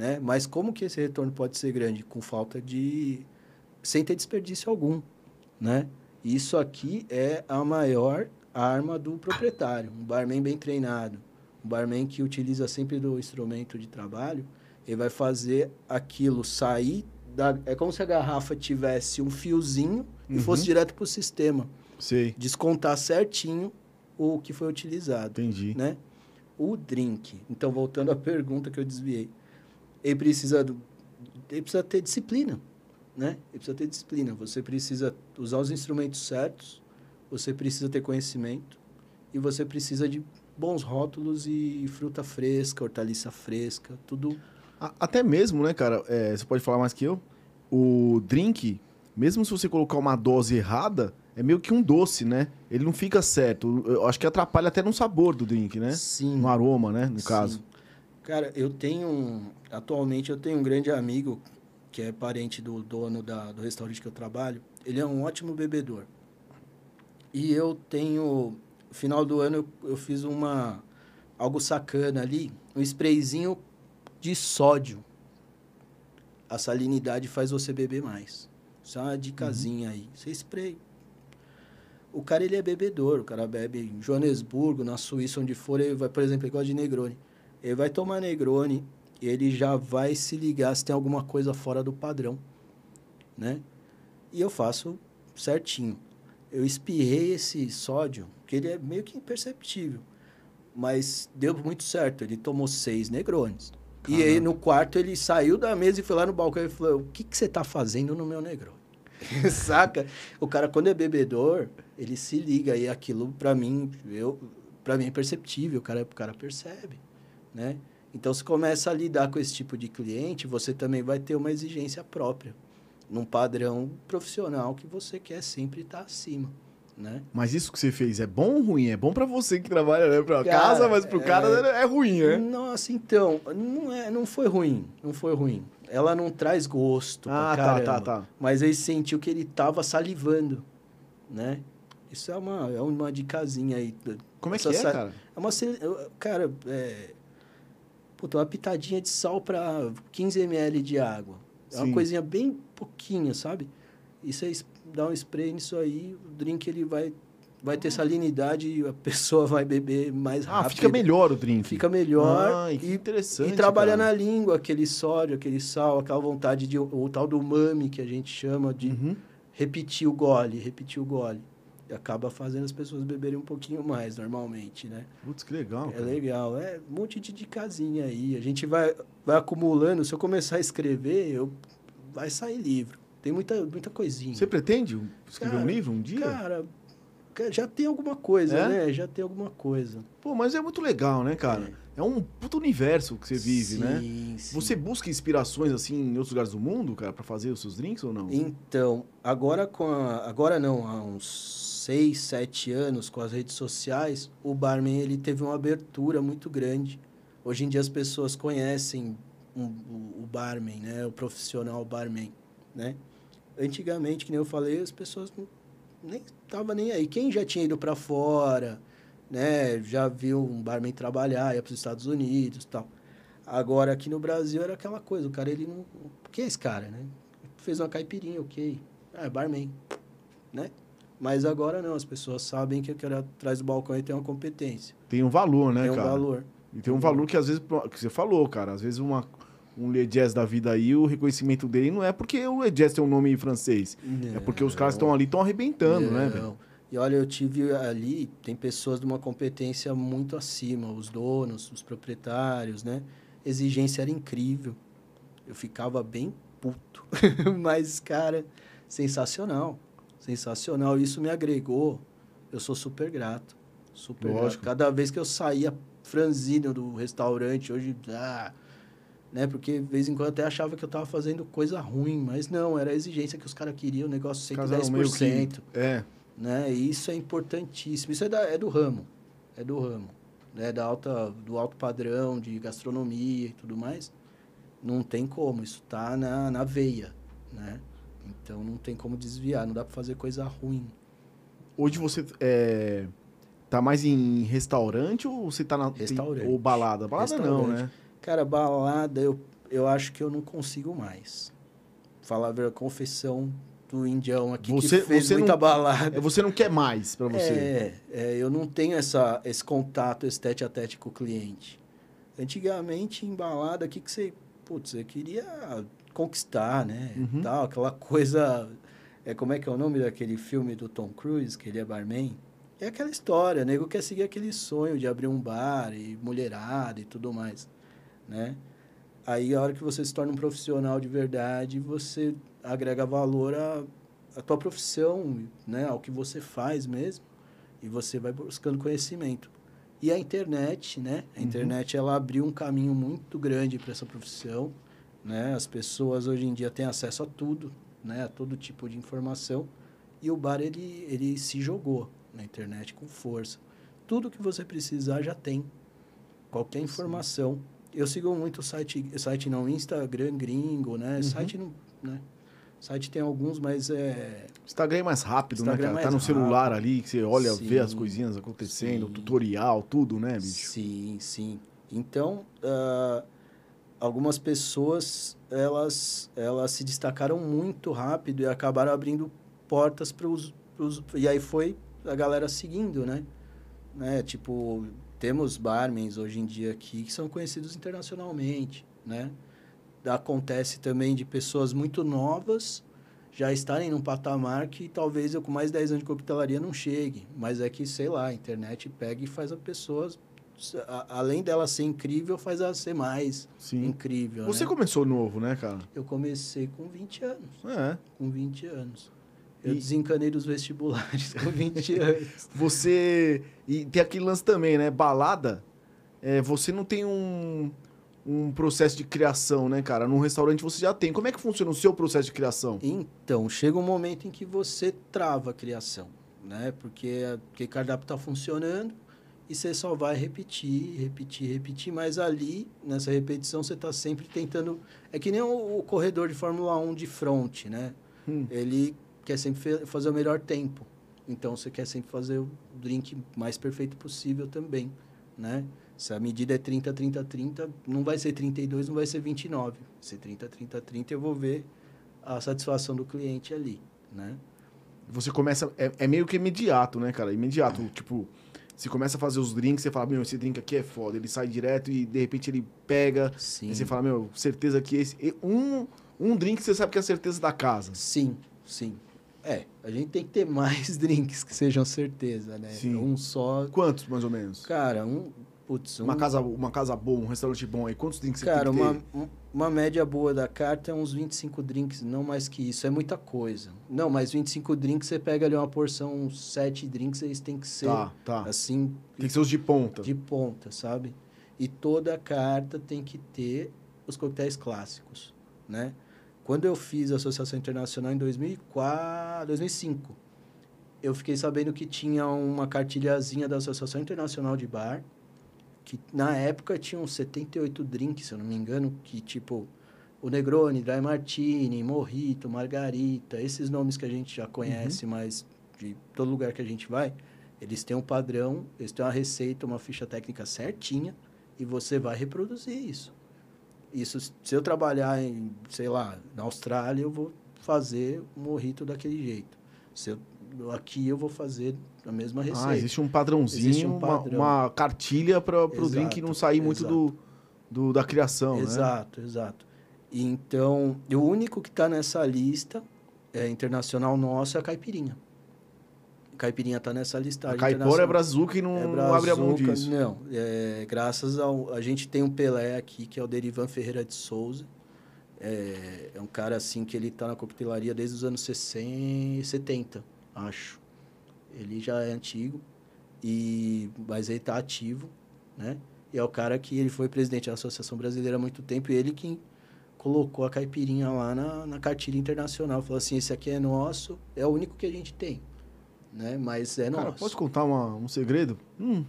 né? Mas como que esse retorno pode ser grande com falta de sem ter desperdício algum, né? Isso aqui é a maior arma do proprietário, um barman bem treinado, um barman que utiliza sempre do instrumento de trabalho, ele vai fazer aquilo sair da é como se a garrafa tivesse um fiozinho e Uhum. fosse direto para o sistema, Sei, descontar certinho o que foi utilizado entendi. né? O drink. Então, voltando à pergunta que eu desviei. Ele precisa, do, ele precisa ter disciplina, né? Ele precisa ter disciplina. Você precisa usar os instrumentos certos, você precisa ter conhecimento e você precisa de bons rótulos e fruta fresca, hortaliça fresca, tudo. Até mesmo, né, cara? é, você pode falar mais que eu. O drink, mesmo se você colocar uma dose errada, é meio que um doce, né? Ele não fica certo. Eu acho que atrapalha até no sabor do drink, né? Sim. No aroma, né? No Sim. caso. Cara, eu tenho. Atualmente eu tenho um grande amigo que é parente do dono da, do restaurante que eu trabalho. Ele é um ótimo bebedor. E eu tenho. Final do ano eu, eu fiz uma. Algo sacana ali. Um sprayzinho de sódio, a salinidade faz você beber mais. Isso é uma dicasinha Uhum. aí. Você spray. O cara, ele é bebedor. O cara bebe em Joanesburgo, na Suíça, onde for. Ele vai, por exemplo, ele gosta de Negroni. Ele vai tomar Negroni ele já vai se ligar se tem alguma coisa fora do padrão, né? E eu faço certinho. Eu espirrei esse sódio, que ele é meio que imperceptível. Mas deu muito certo. Ele tomou seis Negrones. E aí, no quarto, ele saiu da mesa e foi lá no balcão e falou: O que, que você tá fazendo no meu Negroni? Saca? O cara, quando é bebedor, ele se liga. E aquilo, pra mim, eu, pra mim é perceptível. O cara, o cara percebe, né? Então, se começa a lidar com esse tipo de cliente, você também vai ter uma exigência própria. Num padrão profissional que você quer sempre estar acima, né? Mas isso que você fez é bom ou ruim? É bom pra você que trabalha, né? Pra Cara, casa, mas pro é- cara é, ruim, né? Nossa, então, não, é, não foi ruim. Não foi ruim. Ela não traz gosto. Ah, tá, tá, tá. Mas ele sentiu que ele tava salivando, né? Isso é uma, é uma dicasinha aí. Como é que Essa é, cara? É uma... Cara, é... Puta, uma pitadinha de sal para 15 ml de água. É Sim. uma coisinha bem pouquinha, sabe? E você dá um spray nisso aí, o drink ele vai, vai ter salinidade e a pessoa vai beber mais Ah, rápido. fica melhor o drink. Fica melhor. Ah, que e, interessante, e trabalha cara. na língua, aquele sódio, aquele sal, aquela vontade de... O tal do umami que a gente chama de Uhum. repetir o gole, repetir o gole. Acaba fazendo as pessoas beberem um pouquinho mais, normalmente, né? Putz, que legal. É cara. legal, é um monte de dicasinha aí. A gente vai, vai acumulando. Se eu começar a escrever, eu, vai sair livro. Tem muita, muita coisinha. Você pretende escrever um Cara, livro um dia? Cara, ca- já tem alguma coisa, É? né? Já tem alguma coisa. Pô, mas é muito legal, né, cara? É, um puto universo que você vive, né? Sim, sim. Você busca inspirações assim em outros lugares do mundo, cara, pra fazer os seus drinks ou não? Então, agora com a, agora não, há uns seis, sete anos com as redes sociais, o barman ele teve uma abertura muito grande. Hoje em dia as pessoas conhecem um- o, o barman, né, o profissional barman, né? Antigamente, que nem eu falei, as pessoas nem estavam nem aí. Quem já tinha ido para fora, né, já viu um barman trabalhar, ia para os Estados Unidos, tal. Agora aqui no Brasil era aquela coisa, o cara ele não, o que é esse cara, né? Fez uma caipirinha, ok. Ah, é barman, né? Mas agora não, as pessoas sabem que aquele atrás do balcão aí tem uma competência, Tem um valor, né, tem um cara? valor. E tem um valor que às vezes, que você falou, cara, às vezes uma, um Le Jazz da vida aí, o reconhecimento dele não é porque o Le Jazz tem um nome em francês. É porque os caras estão ali, estão arrebentando, né, velho? Não. E olha, eu tive ali, tem pessoas de uma competência muito acima, os donos, os proprietários, né? Exigência era incrível. Eu ficava bem puto. Mas, cara, sensacional. Sensacional. Isso me agregou. Eu sou super grato. Super Lógico. grato. Cada vez que eu saía franzino do restaurante, hoje, ah, né? Porque de vez em quando eu até achava que eu tava fazendo coisa ruim, mas não, era a exigência que os caras queriam, o negócio Os caras eram meio 110% que- É. né? E isso é importantíssimo. Isso é, da, é do ramo, é do ramo, né? Da alta, do alto padrão de gastronomia e tudo mais. Não tem como, isso tá na, na veia, né? Então não tem como desviar, não dá para fazer coisa ruim. Hoje você é, tá mais em restaurante ou você tá na... tem- Restaurante. ou balada? Balada não, né? Cara, balada eu, eu acho que eu não consigo mais. Falar a confissão do indião aqui Você- que fez você muita não- balada. É, Você não quer mais pra você. É, é, eu não tenho essa, esse contato, esse tete a tete com o cliente. Antigamente, em balada, o que, que você. Putz, eu queria conquistar, né? Uhum. Tal, aquela coisa. É, como é que é o nome daquele filme do Tom Cruise, que ele é barman? É aquela história, o nego quer seguir aquele sonho de abrir um bar e mulherada e tudo mais, né? Aí, a hora que você se torna um profissional de verdade, você agrega valor à, à tua profissão, né? Ao que você faz mesmo. E você vai buscando conhecimento. E a internet, né? A Uhum. internet, ela abriu um caminho muito grande para essa profissão, né? As pessoas hoje em dia têm acesso a tudo, né? A todo tipo de informação. E o bar, ele, ele se jogou na internet com força. Tudo que você precisar já tem. Qualquer informação. Eu sigo muito site, site não, Instagram gringo, né? Uhum. Site não, né? Site tem alguns, mas é... Instagram é mais rápido, Instagram né, é cara? Tá no celular rápido. ali, que você olha, vê as Sim, coisinhas acontecendo, sim. tutorial, tudo, né, bicho? Sim, sim. Então, ah, algumas pessoas elas elas se destacaram muito rápido e acabaram abrindo portas para os e aí foi a galera seguindo, né? né? Tipo, temos barmans hoje em dia aqui que são conhecidos internacionalmente, né? Acontece também de pessoas muito novas já estarem num patamar que talvez eu com mais 10 anos de coquetelaria não chegue, mas é que, sei lá, a internet pega e faz a além dela ser incrível, faz ela ser mais Sim. incrível. Você né? começou novo, né, cara? Eu comecei com 20 anos. É. Com 20 anos. Eu e... desencanei dos vestibulares com 20 anos. Você. E tem aquele lance também, né? Balada. É, você não tem um, um processo de criação, né, cara? Num restaurante você já tem. Como é que funciona o seu processo de criação? Então, chega um momento em que você trava a criação, né? Porque, porque o cardápio está funcionando e você só vai repetir, repetir, repetir, mas ali, nessa repetição, você está sempre tentando. É que nem o, o, corredor de Fórmula 1 de frente, né? Hum. Ele quer sempre fazer o melhor tempo. Então você quer sempre fazer o drink mais perfeito possível também, né? Se a medida é 30, 30, 30, não vai ser 32, não vai ser 29. Vai ser 30, 30, 30, eu vou ver a satisfação do cliente ali, né? Você começa... É, é meio que imediato, né, cara? Imediato. Tipo, você começa a fazer os drinks, você fala, meu, esse drink aqui é foda. Ele sai direto e, de repente, ele pega. Sim. Aí você fala, meu, certeza que esse... Um, um drink você sabe que é a certeza da casa. Sim, sim. É, a gente tem que ter mais drinks que sejam certeza, né? Sim. Um só. Quantos, mais ou menos? Cara, um. Putz, um... Uma, casa, uma casa boa, um restaurante bom aí, quantos drinks Cara, você tem que uma, ter? uma média boa da carta é uns 25 drinks, não mais que isso. É muita coisa. Não, mas 25 drinks, você pega ali uma porção, uns 7 drinks, eles têm que ser tá, tá. assim. Tem que ser os de ponta. De ponta, sabe? E toda carta tem que ter os coquetéis clássicos, né? Quando eu fiz a Associação Internacional em 2004, 2005, eu fiquei sabendo que tinha uma cartilhazinha da Associação Internacional de Bar, que na época tinham 78 drinks, se eu não me engano, que tipo o Negroni, Dry Martini, Morrito, Margarita, esses nomes que a gente já conhece, uhum. mas de todo lugar que a gente vai, eles têm um padrão, eles têm uma receita, uma ficha técnica certinha e você vai reproduzir isso. Isso, se eu trabalhar em, sei lá, na Austrália, eu vou fazer o morrito daquele jeito. Se eu, aqui eu vou fazer a mesma ah, receita. Ah, existe um padrãozinho, existe um padrão. uma, uma, cartilha para o drink não sair muito do, do, da criação? Exato, né? exato. Então, o único que está nessa lista é, internacional nosso é a caipirinha. Caipirinha tá nessa listagem. A Caipora é Brazuca e não, é Brazuca, não abre a mão disso. Não, é, graças ao... A gente tem um Pelé aqui, que é o Derivan Ferreira de Souza. É, é um cara, assim, que ele tá na coquetelaria desde os anos 60, 70, acho. Ele já é antigo, e, mas ele tá ativo, né? E é o cara que ele foi presidente da Associação Brasileira há muito tempo, e ele que colocou a caipirinha lá na, na cartilha internacional. Falou assim, esse aqui é nosso, é o único que a gente tem né? Mas é Cara, nosso. Posso contar uma, um segredo? Hum,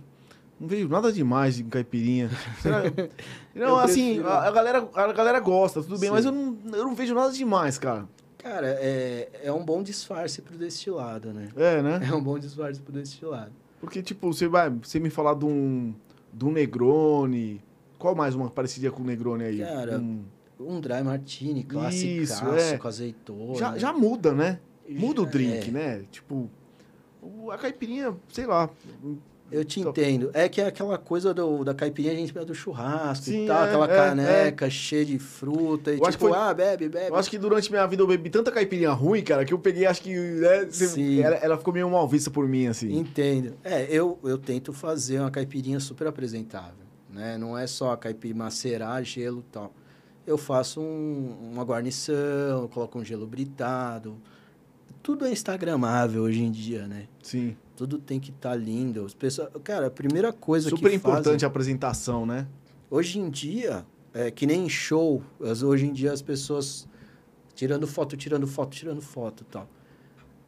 não vejo nada demais em caipirinha. não, assim, a, a, galera, a galera gosta, tudo bem, Sim. mas eu não, eu não vejo nada demais, cara. Cara, é, é um bom disfarce pro destilado, né? É, né? É um bom disfarce pro destilado. Porque, tipo, você vai você me falar de um, de um Negroni. Qual mais uma parecida com o Negroni aí? Cara, um, um Dry Martini, clássico, é. com azeitona. Já, já muda, né? Muda já, o drink, é. né? Tipo, a caipirinha, sei lá. Eu te entendo. É que é aquela coisa do, da caipirinha, a gente pega do churrasco Sim, e tal, é, aquela é, caneca é. cheia de fruta. E eu tipo, foi, ah, bebe, bebe. Eu acho que durante minha vida eu bebi tanta caipirinha ruim, cara, que eu peguei, acho que. Né, ela, ela, ficou meio mal vista por mim, assim. Entendo. É, eu, eu tento fazer uma caipirinha super apresentável. Né? Não é só a caipirinha macerar, gelo e tal. Eu faço um, uma guarnição, coloco um gelo britado tudo é instagramável hoje em dia, né? Sim. Tudo tem que estar tá lindo. As pessoas, cara, a primeira coisa Super que importante fazem, a apresentação, né? Hoje em dia, é que nem show, hoje em dia as pessoas tirando foto, tirando foto, tirando foto, tal.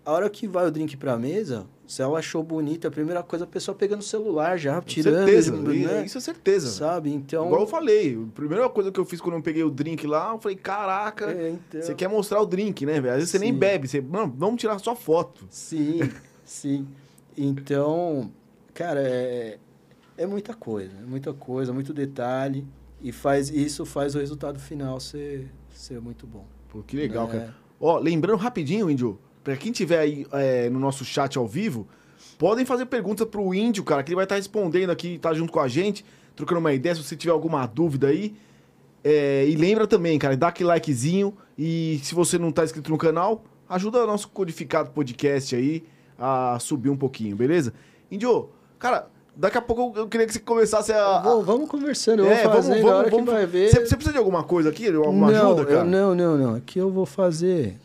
A hora que vai o drink pra mesa, se ela achou bonita, a primeira coisa, a pessoa pegando o celular já, tirando. Certeza, né? isso é certeza. Sabe, então... Igual eu falei, a primeira coisa que eu fiz quando eu peguei o drink lá, eu falei, caraca, é, então... você quer mostrar o drink, né, velho? Às vezes sim. você nem bebe, você, mano, vamos tirar só foto. Sim, sim. Então, cara, é, é muita coisa, é muita coisa, muito detalhe. E faz, isso faz o resultado final ser, ser muito bom. Pô, que legal, É. cara. Ó, lembrando rapidinho, Índio, pra quem tiver aí é, no nosso chat ao vivo, podem fazer perguntas pro Índio, cara, que ele vai estar respondendo aqui, tá junto com a gente, trocando uma ideia, se você tiver alguma dúvida aí. É, e lembra também, cara, dá aquele likezinho e se você não tá inscrito no canal, ajuda o nosso codificado podcast aí a subir um pouquinho, beleza? Índio, cara, daqui a pouco eu queria que você começasse a... Vou- vamos conversando, eu É, vou vamos- fazendo, vamos- vamos- que vai ver... Você, você precisa de alguma coisa aqui? Alguma não, ajuda, cara? eu- não, não, não. Aqui eu vou fazer...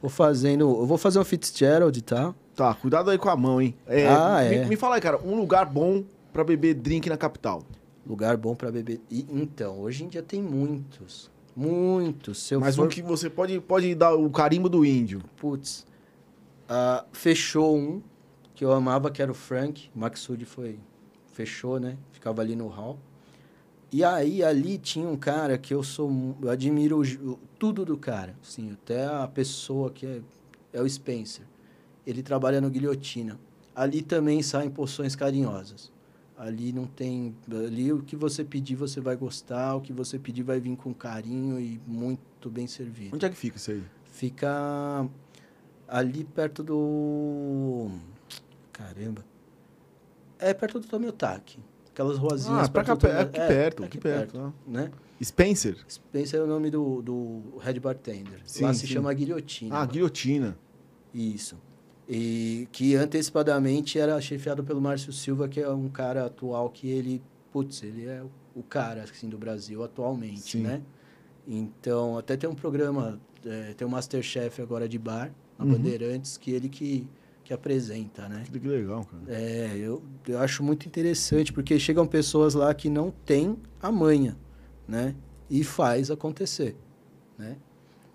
Vou fazendo... Eu vou fazer um Fitzgerald, tá? Tá, cuidado aí com a mão, hein? É, Ah, me, é. me fala aí, cara, um lugar bom pra beber drink na capital. Lugar bom pra beber. E, então, hoje em dia tem muitos. Muitos. Mas for... um que você pode, pode dar o carimbo do índio. Putz. Ah, fechou um que eu amava, que era o Frank. O Maxud foi... Fechou, né? Ficava ali no hall. E aí, ali tinha um cara que eu sou... Eu admiro o tudo do cara. Assim, até a pessoa que é... É o Spencer. Ele trabalha no Guilhotina. Ali também saem poções carinhosas. Ali não tem... Ali o que você pedir, você vai gostar. O que você pedir vai vir com carinho e muito bem servido. Onde é que fica isso aí? Fica ali perto do. Caramba. É perto do Tomiotaki. Aquelas ruazinhas. Ah, pra cá, perto do pe- Tomi- aqui é, perto, aqui perto. ah. Né? Spencer? Spencer é o nome do, do head bartender. Sim, Lá se sim. chama Guilhotina. Ah, guilhotina. Isso. E que antecipadamente era chefiado pelo Márcio Silva, que é um cara atual que ele, putz, ele é o- o cara assim do Brasil atualmente, Sim. né? Então, até tem um programa, é, tem um Masterchef agora de bar, na Uhum. Bandeirantes, que ele que, que apresenta, né? Que legal, cara. É, eu, eu acho muito interessante, porque chegam pessoas lá que não têm a manha, né? E faz acontecer, né?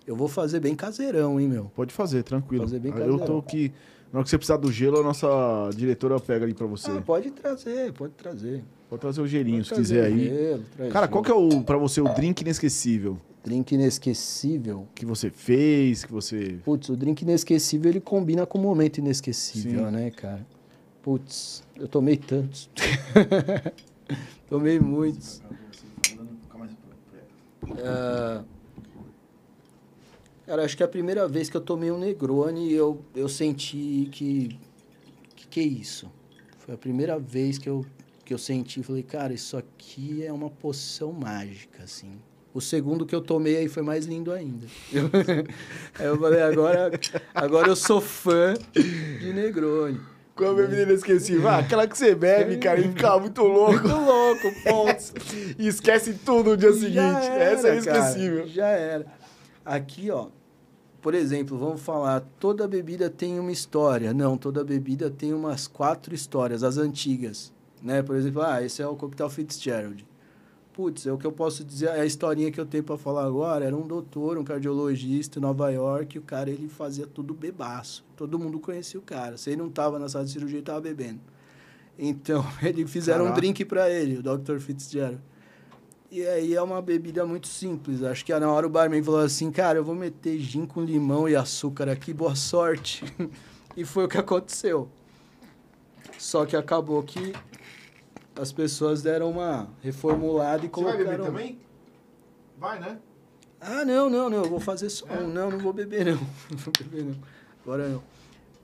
Eu vou fazer bem caseirão, hein, meu? Pode fazer, tranquilo. Fazer bem Ah, eu tô caseirão. aqui. Na hora que você precisar do gelo, a nossa diretora pega ali pra você. Ah, pode trazer, pode trazer. Pode trazer o gelinho, se Pode quiser trazer aí. gelo, Cara, gelo. qual que é o, pra você, o drink inesquecível? Drink inesquecível. Que você fez, que você... Putz, o drink inesquecível ele combina com o momento inesquecível, Sim. né, cara? Putz, eu tomei tantos. tomei muitos. Ah, Cara, acho que é a primeira vez que eu tomei um Negroni eu, eu senti que, que. Que é isso? Foi a primeira vez que eu, que eu senti. Falei, cara, isso aqui é uma poção mágica, assim. O segundo que eu tomei aí foi mais lindo ainda. aí eu falei, agora, agora eu sou fã de Negroni. Qual a bebida inesquecível? Ah, aquela que você bebe, cara, e fica muito louco. Muito louco, pontos. E esquece tudo no dia seguinte. Já Essa é era, cara, inesquecível. já era. Aqui, ó. Por exemplo, vamos falar, toda bebida tem uma história. Não, toda bebida tem umas quatro histórias, as antigas. Né? Por exemplo, ah, esse é o coquetel Fitzgerald. Putz, é o que eu posso dizer, a historinha que eu tenho para falar agora, era um doutor, um cardiologista em Nova York, e o cara, ele fazia tudo bebaço. Todo mundo conhecia o cara. Se ele não tava na sala de cirurgia, ele tava bebendo. Então, eles fizeram Caraca. um drink para ele, o Dr. Fitzgerald. E aí é uma bebida muito simples. Acho que na hora o barman falou assim, cara, eu vou meter gin com limão e açúcar aqui, boa sorte. e foi o que aconteceu. Só que acabou que as pessoas deram uma reformulada e Você vai colocaram... beber também? Vai, né? Ah, não, não, não, eu vou fazer só um. Não, não vou beber, não. Não vou beber, não. Agora não.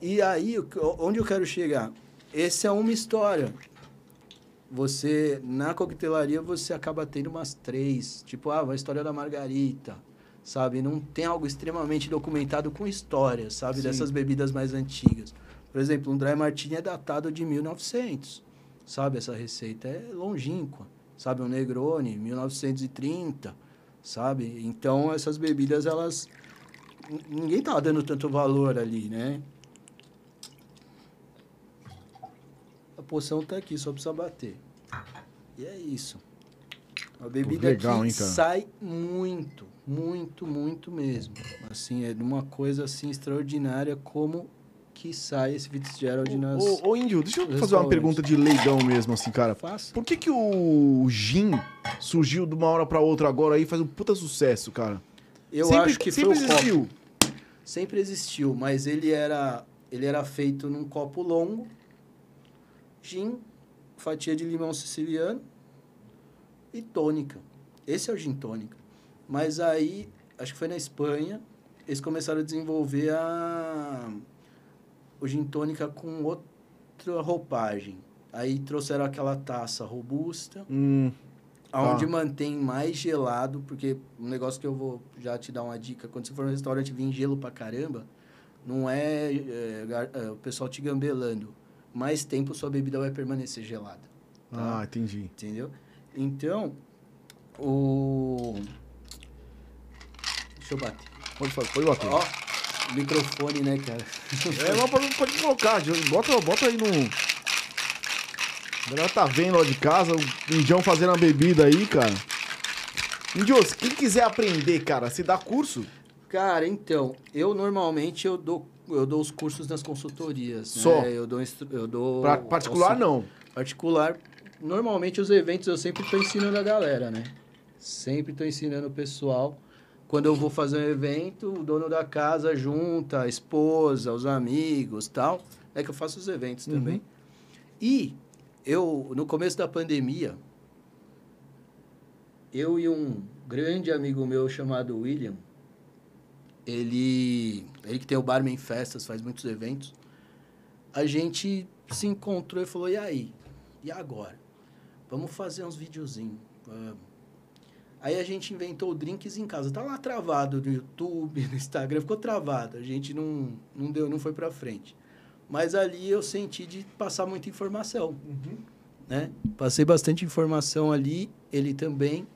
E aí, onde eu quero chegar? Essa é uma história. Você, na coquetelaria, você acaba tendo umas três. Tipo, ah, uma história da Margarita, sabe? Não tem algo extremamente documentado com história, sabe? Sim. Dessas bebidas mais antigas. Por exemplo, um Dry Martini é datado de 1900, sabe? Essa receita é longínqua, sabe? Um Negroni, 1930, sabe? Então, essas bebidas, elas... Ninguém tava dando tanto valor ali, né? A poção tá aqui, só precisa bater. E é isso. A bebida legal, que cara? sai muito, muito, muito mesmo. Assim, é de uma coisa assim extraordinária como que sai esse Fitzgerald nas... Ô, ô, Índio, deixa eu fazer uma pergunta de leigão mesmo, assim, cara. Fácil. Por que que o gin surgiu de uma hora pra outra agora aí e faz um puta sucesso, cara? Eu sempre, acho que foi sempre o copo. existiu. Sempre existiu, mas ele era, ele era feito num copo longo, gin, fatia de limão siciliano e tônica. Esse é o gin tônica. Mas aí, acho que foi na Espanha, eles começaram a desenvolver a o gin tônica com outra roupagem. Aí trouxeram aquela taça robusta, Hum, onde Ah. mantém mais gelado, porque um negócio que eu vou já te dar uma dica, quando você for no restaurante e vir gelo pra caramba, não é, é, é, o pessoal te gambelando. Mais tempo sua bebida vai permanecer gelada. Tá? ah, entendi. Entendeu? Então, o. Deixa eu bater. Pode, pode bater. Ó, microfone, né, cara? É, mas pode, pode colocar. Bota, bota aí no. A galera tá vendo lá de casa, o Indião fazendo a bebida aí, cara. Indios, quem quiser aprender, cara, se dá curso? Cara, então, eu normalmente eu dou, eu dou os cursos nas consultorias. né? Só? Eu dou, eu dou Pra particular, não. Particular, normalmente os eventos eu sempre tô ensinando a galera, né? Sempre tô ensinando o pessoal. Quando eu vou fazer um evento, o dono da casa junta a esposa, os amigos, tal. É que eu faço os eventos Uhum. também. E eu, no começo da pandemia, eu e um grande amigo meu chamado William, ele, ele que tem o Barman Festas, faz muitos eventos, a gente se encontrou e falou, e aí? E agora? Vamos fazer uns videozinhos. Vamos. Aí a gente inventou o Drinks em casa. Tá lá travado no YouTube, no Instagram, ficou travado. A gente não, não deu, não foi pra frente. Mas ali eu senti de passar muita informação, né? Passei bastante informação ali, ele também.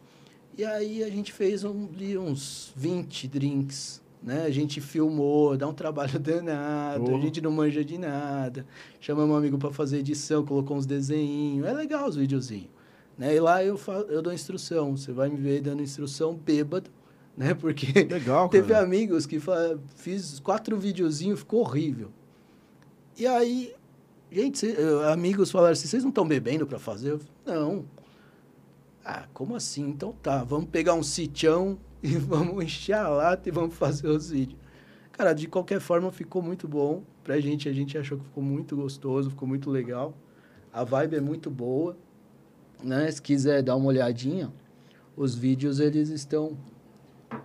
E aí a gente fez um, uns 20 drinks, né? A gente filmou, dá um trabalho danado, Oh. a gente não manja de nada. Chamamos um amigo para fazer edição, colocou uns desenhinhos. É legal os videozinhos. Né? E lá eu, fa eu dou instrução. Você vai me ver dando instrução bêbado, né? Porque Legal, teve amigos que fa- fiz quatro videozinhos, ficou horrível. E aí, gente, cê- amigos falaram assim: vocês não estão bebendo para fazer? Eu não. Ah, como assim? Então tá, vamos pegar um sitião e vamos encher a lata e vamos fazer os vídeos. Cara, de qualquer forma ficou muito bom. Pra gente, a gente achou que ficou muito gostoso, ficou muito legal. A vibe é muito boa. Né? Se quiser dar uma olhadinha, os vídeos eles estão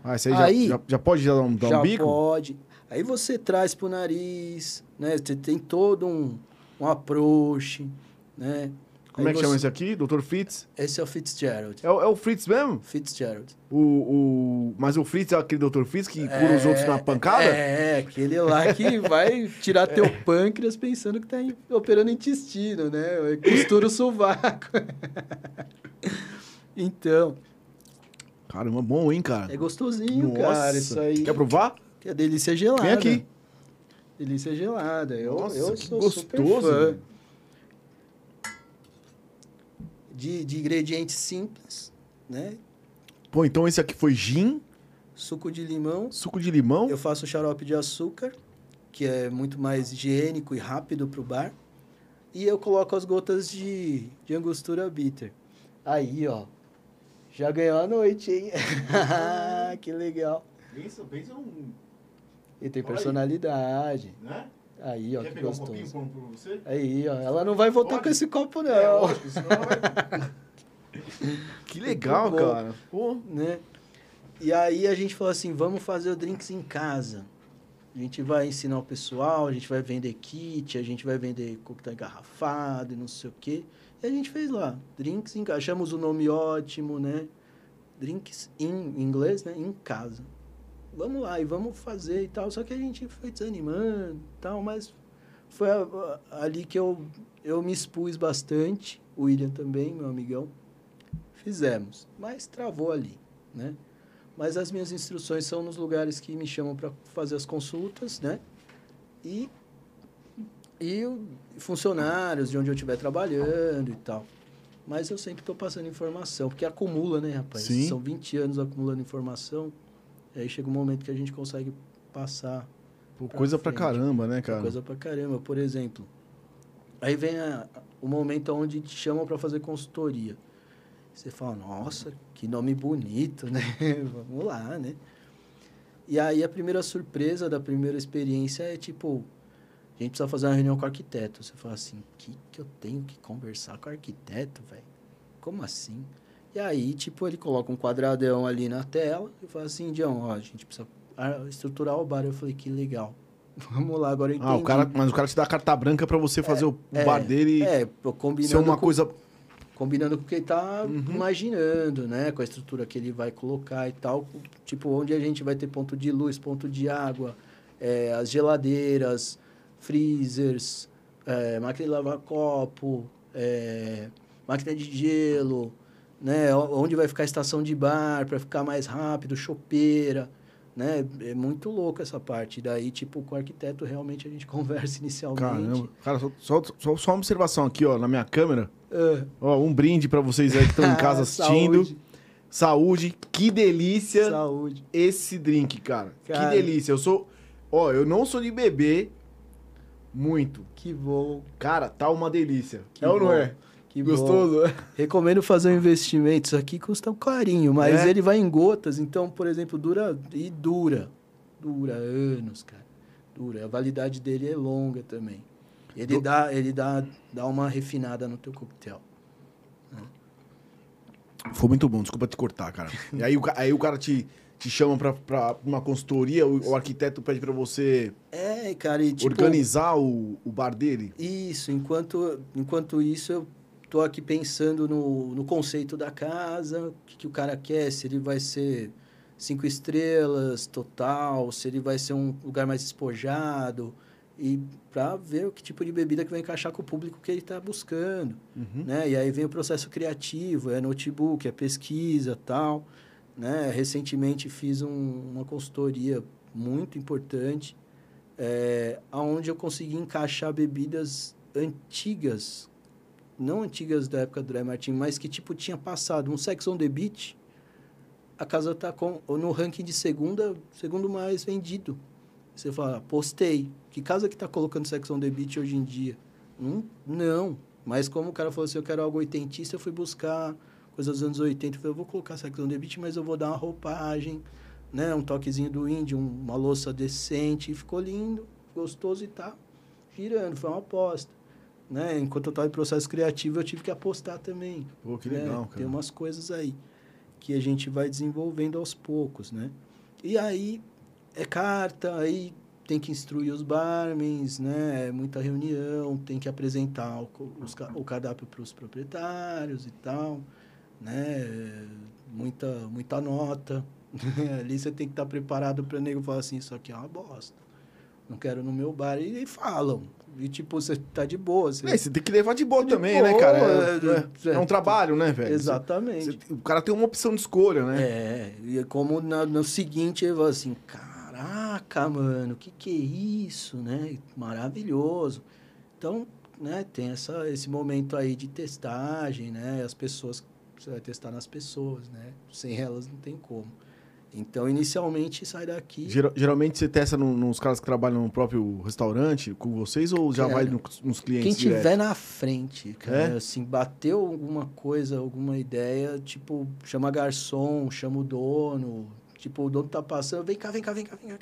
Ah, esse aí, Aí- já, já, já pode dar um, dar um já bico? pode. Aí você traz pro nariz, né? Você tem todo um, um approach, né? Como é que chama você- esse aqui? Dr. Fritz? Esse é o Fitzgerald. É, o- é o Fritz mesmo? Fitzgerald. O, o... Mas o Fritz é aquele Dr. Fritz que cura os outros na pancada? É, aquele lá que vai tirar teu pâncreas pensando que tá operando intestino, né? Costura o sovaco. então, Caramba, bom, hein, cara? é gostosinho, cara, isso aí. Quer provar? Que a delícia gelada. Vem aqui. Delícia gelada. Eu, Nossa, eu que sou super gostoso, fã. velho. De, de ingredientes simples, né? Pô, então esse aqui foi gin, Suco de limão. suco de limão. Eu faço xarope de açúcar, que é muito mais higiênico e rápido pro bar. E eu coloco as gotas de, de angostura bitter. Aí, ó. Já ganhou a noite, hein? que legal. Num... E tem personalidade. Né? Aí, ó, que gostoso. pra, pra você? Aí, ó. Ela não vai voltar Pode? com esse copo, não. É, lógico, senão ela vai... que legal, bom. cara. Pô, né? E aí a gente falou assim, vamos fazer o drinks em casa. A gente vai ensinar o pessoal, a gente vai vender kit, a gente vai vender coquetel engarrafado e não sei o quê. E a gente fez lá, drinks em casa. Achamos o nome ótimo, né? Drinks em inglês, né? Em casa. Vamos lá e vamos fazer e tal. Só que a gente foi desanimando e tal, mas foi a- a- ali que eu, eu me expus bastante. O William também, meu amigão. Fizemos, mas travou ali, né? Mas as minhas instruções são nos lugares que me chamam para fazer as consultas, né? E, e funcionários de onde eu estiver trabalhando e tal. Mas eu sempre estou passando informação, porque acumula, né, rapaz? Sim. São 20 anos acumulando informação. E aí chega um momento que a gente consegue passar pô, Pra coisa pra frente. caramba, né, cara? coisa pra caramba. Por exemplo, aí vem a- o momento onde te chamam para fazer consultoria. Você fala, nossa, que nome bonito, né? Vamos lá, né? E aí a primeira surpresa da primeira experiência é tipo, a gente precisa fazer uma reunião com o arquiteto. Você fala assim, que que eu tenho que conversar com o arquiteto, velho? Como assim? E aí, tipo, ele coloca um quadradão ali na tela e fala assim, Dião, ó, a gente precisa ar- estruturar o bar. Eu falei, que legal. Vamos lá, agora eu entendi. Ah, o cara, mas o cara te dá a carta branca pra você fazer o é, bar dele É, combinando ser uma com, coisa. combinando com o que ele tá Uhum. imaginando, né? Com a estrutura que ele vai colocar e tal. Tipo, onde a gente vai ter ponto de luz, ponto de água, é, as geladeiras, freezers, é, máquina de lavar copo, é, máquina de gelo, né? Onde vai ficar a estação de bar para ficar mais rápido, chopeira, né? É muito louco essa parte. Daí, tipo, com o arquiteto realmente a gente conversa inicialmente. Caramba. Cara, só, só, só, uma observação aqui, ó, na minha câmera. Ah, Ó, um brinde pra vocês aí que estão em casa assistindo. Saúde. Saúde. Que delícia Saúde. esse drink, cara. Cara. Que delícia. Eu sou. Ó, eu não sou de beber muito. Que bom. Cara, tá uma delícia. Que é ou não é? Que. Gostoso? Recomendo fazer um investimento. Isso aqui custa um carinho, mas É? ele vai em gotas. Então, por exemplo, dura e dura. Dura anos, cara. Dura. A validade dele é longa também. Ele, Do- dá, ele dá, dá uma refinada no teu coquetel. Foi muito bom, desculpa te cortar, cara. E aí, o aí o cara te, te chama pra, pra uma consultoria, o, o arquiteto pede pra você É, cara, e tipo... organizar o, o bar dele. Isso, enquanto, enquanto isso, eu tô aqui pensando no, no conceito da casa, o que, que o cara quer, se ele vai ser cinco estrelas total, se ele vai ser um lugar mais despojado, e para ver o que tipo de bebida que vai encaixar com o público que ele está buscando. Uhum. Né? E aí vem o processo criativo, é notebook, é pesquisa tal. Né? Recentemente fiz um- uma consultoria muito importante, é, onde eu consegui encaixar bebidas antigas, não antigas da época do Dry Martin, mas que tipo tinha passado um Sex on the Beach, a casa está com no ranking de segunda, segundo mais vendido. Você fala, postei. Que casa que está colocando Sex on the Beach hoje em dia? Hum, não. Mas como o cara falou assim, eu quero algo oitentista, eu fui buscar coisas dos anos 80. Eu falei, eu vou colocar Sex on the Beach, mas eu vou dar uma roupagem, né? Um toquezinho do um- uma louça decente. E ficou lindo, gostoso e tá girando. Foi uma aposta. Né? Enquanto eu estava em processo criativo, eu tive que apostar também. Pô, que né? legal, cara. Tem umas coisas aí que a gente vai desenvolvendo aos poucos, né? E aí é carta, aí tem que instruir os barmans, né? É muita reunião, tem que apresentar o, os o cardápio para os proprietários e tal, né? Muita, muita nota. Ali você tem que estar preparado para o nego falar assim, isso aqui é uma bosta. Não quero no meu bar. E, e falam. E tipo, você tá de boa. Você... É, você tem que levar de boa De também, boa, né, cara? É, é, é- é um trabalho, né, velho? Exatamente. Você- você- o cara tem uma opção de escolha, né? É, e é como na- no seguinte ele falou assim, caraca, mano, que que é isso, né? Maravilhoso. Então, né, tem essa, esse momento aí de testagem, né? As pessoas, você vai testar nas pessoas, né? Sem elas não tem como. Então, inicialmente, sai daqui... Geral- geralmente você testa no- nos caras que trabalham no próprio restaurante com vocês ou já Cara, vai no- nos clientes Quem tiver direto? na frente, cara, É? assim, bateu alguma coisa, alguma ideia, tipo, chama garçom, chama o dono, tipo, o dono tá passando, vem cá, vem cá, vem cá, vem cá.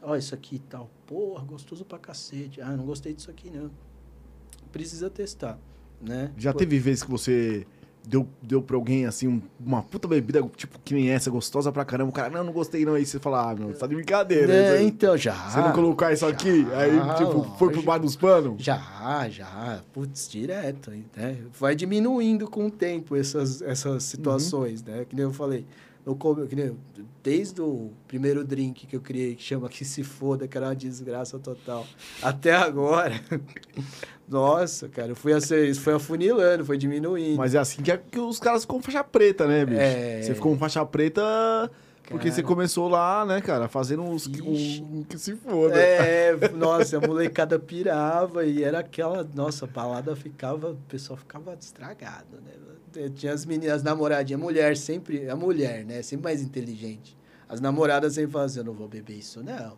Ó, isso aqui e tal. Porra, gostoso pra cacete. Ah, não gostei disso aqui, não. Precisa testar, né? Já Pô, teve vezes que você deu, deu pra alguém, assim, um- uma puta bebida, tipo, que nem essa, gostosa pra caramba. O cara, não, não gostei não. Aí você fala, ah, meu, tá de brincadeira. É, Você- então, já. Você não colocar isso já, aqui? Aí, tipo, foi pro lógico. bar dos panos? Já, já. Putz, direto. Né? Vai diminuindo com o tempo essas, essas situações, né? Que nem eu falei. No, desde o primeiro drink que eu criei, que chama Que Se Foda, que era uma desgraça total, até agora. Nossa, cara, eu fui, assim, isso foi afunilando, foi diminuindo. Mas é assim que, é que os caras ficam faixa preta, né, bicho? É. Você ficou com faixa preta porque você começou lá, né, cara, fazendo uns Ixi. um, que se foda. É, nossa, a molecada pirava e era aquela, nossa, a balada ficava, o pessoal ficava estragado, né? Tinha as meninas, as namoradinhas, mulher sempre, a mulher, né? Sempre mais inteligente. As namoradas sempre falavam assim, eu não vou beber isso, não.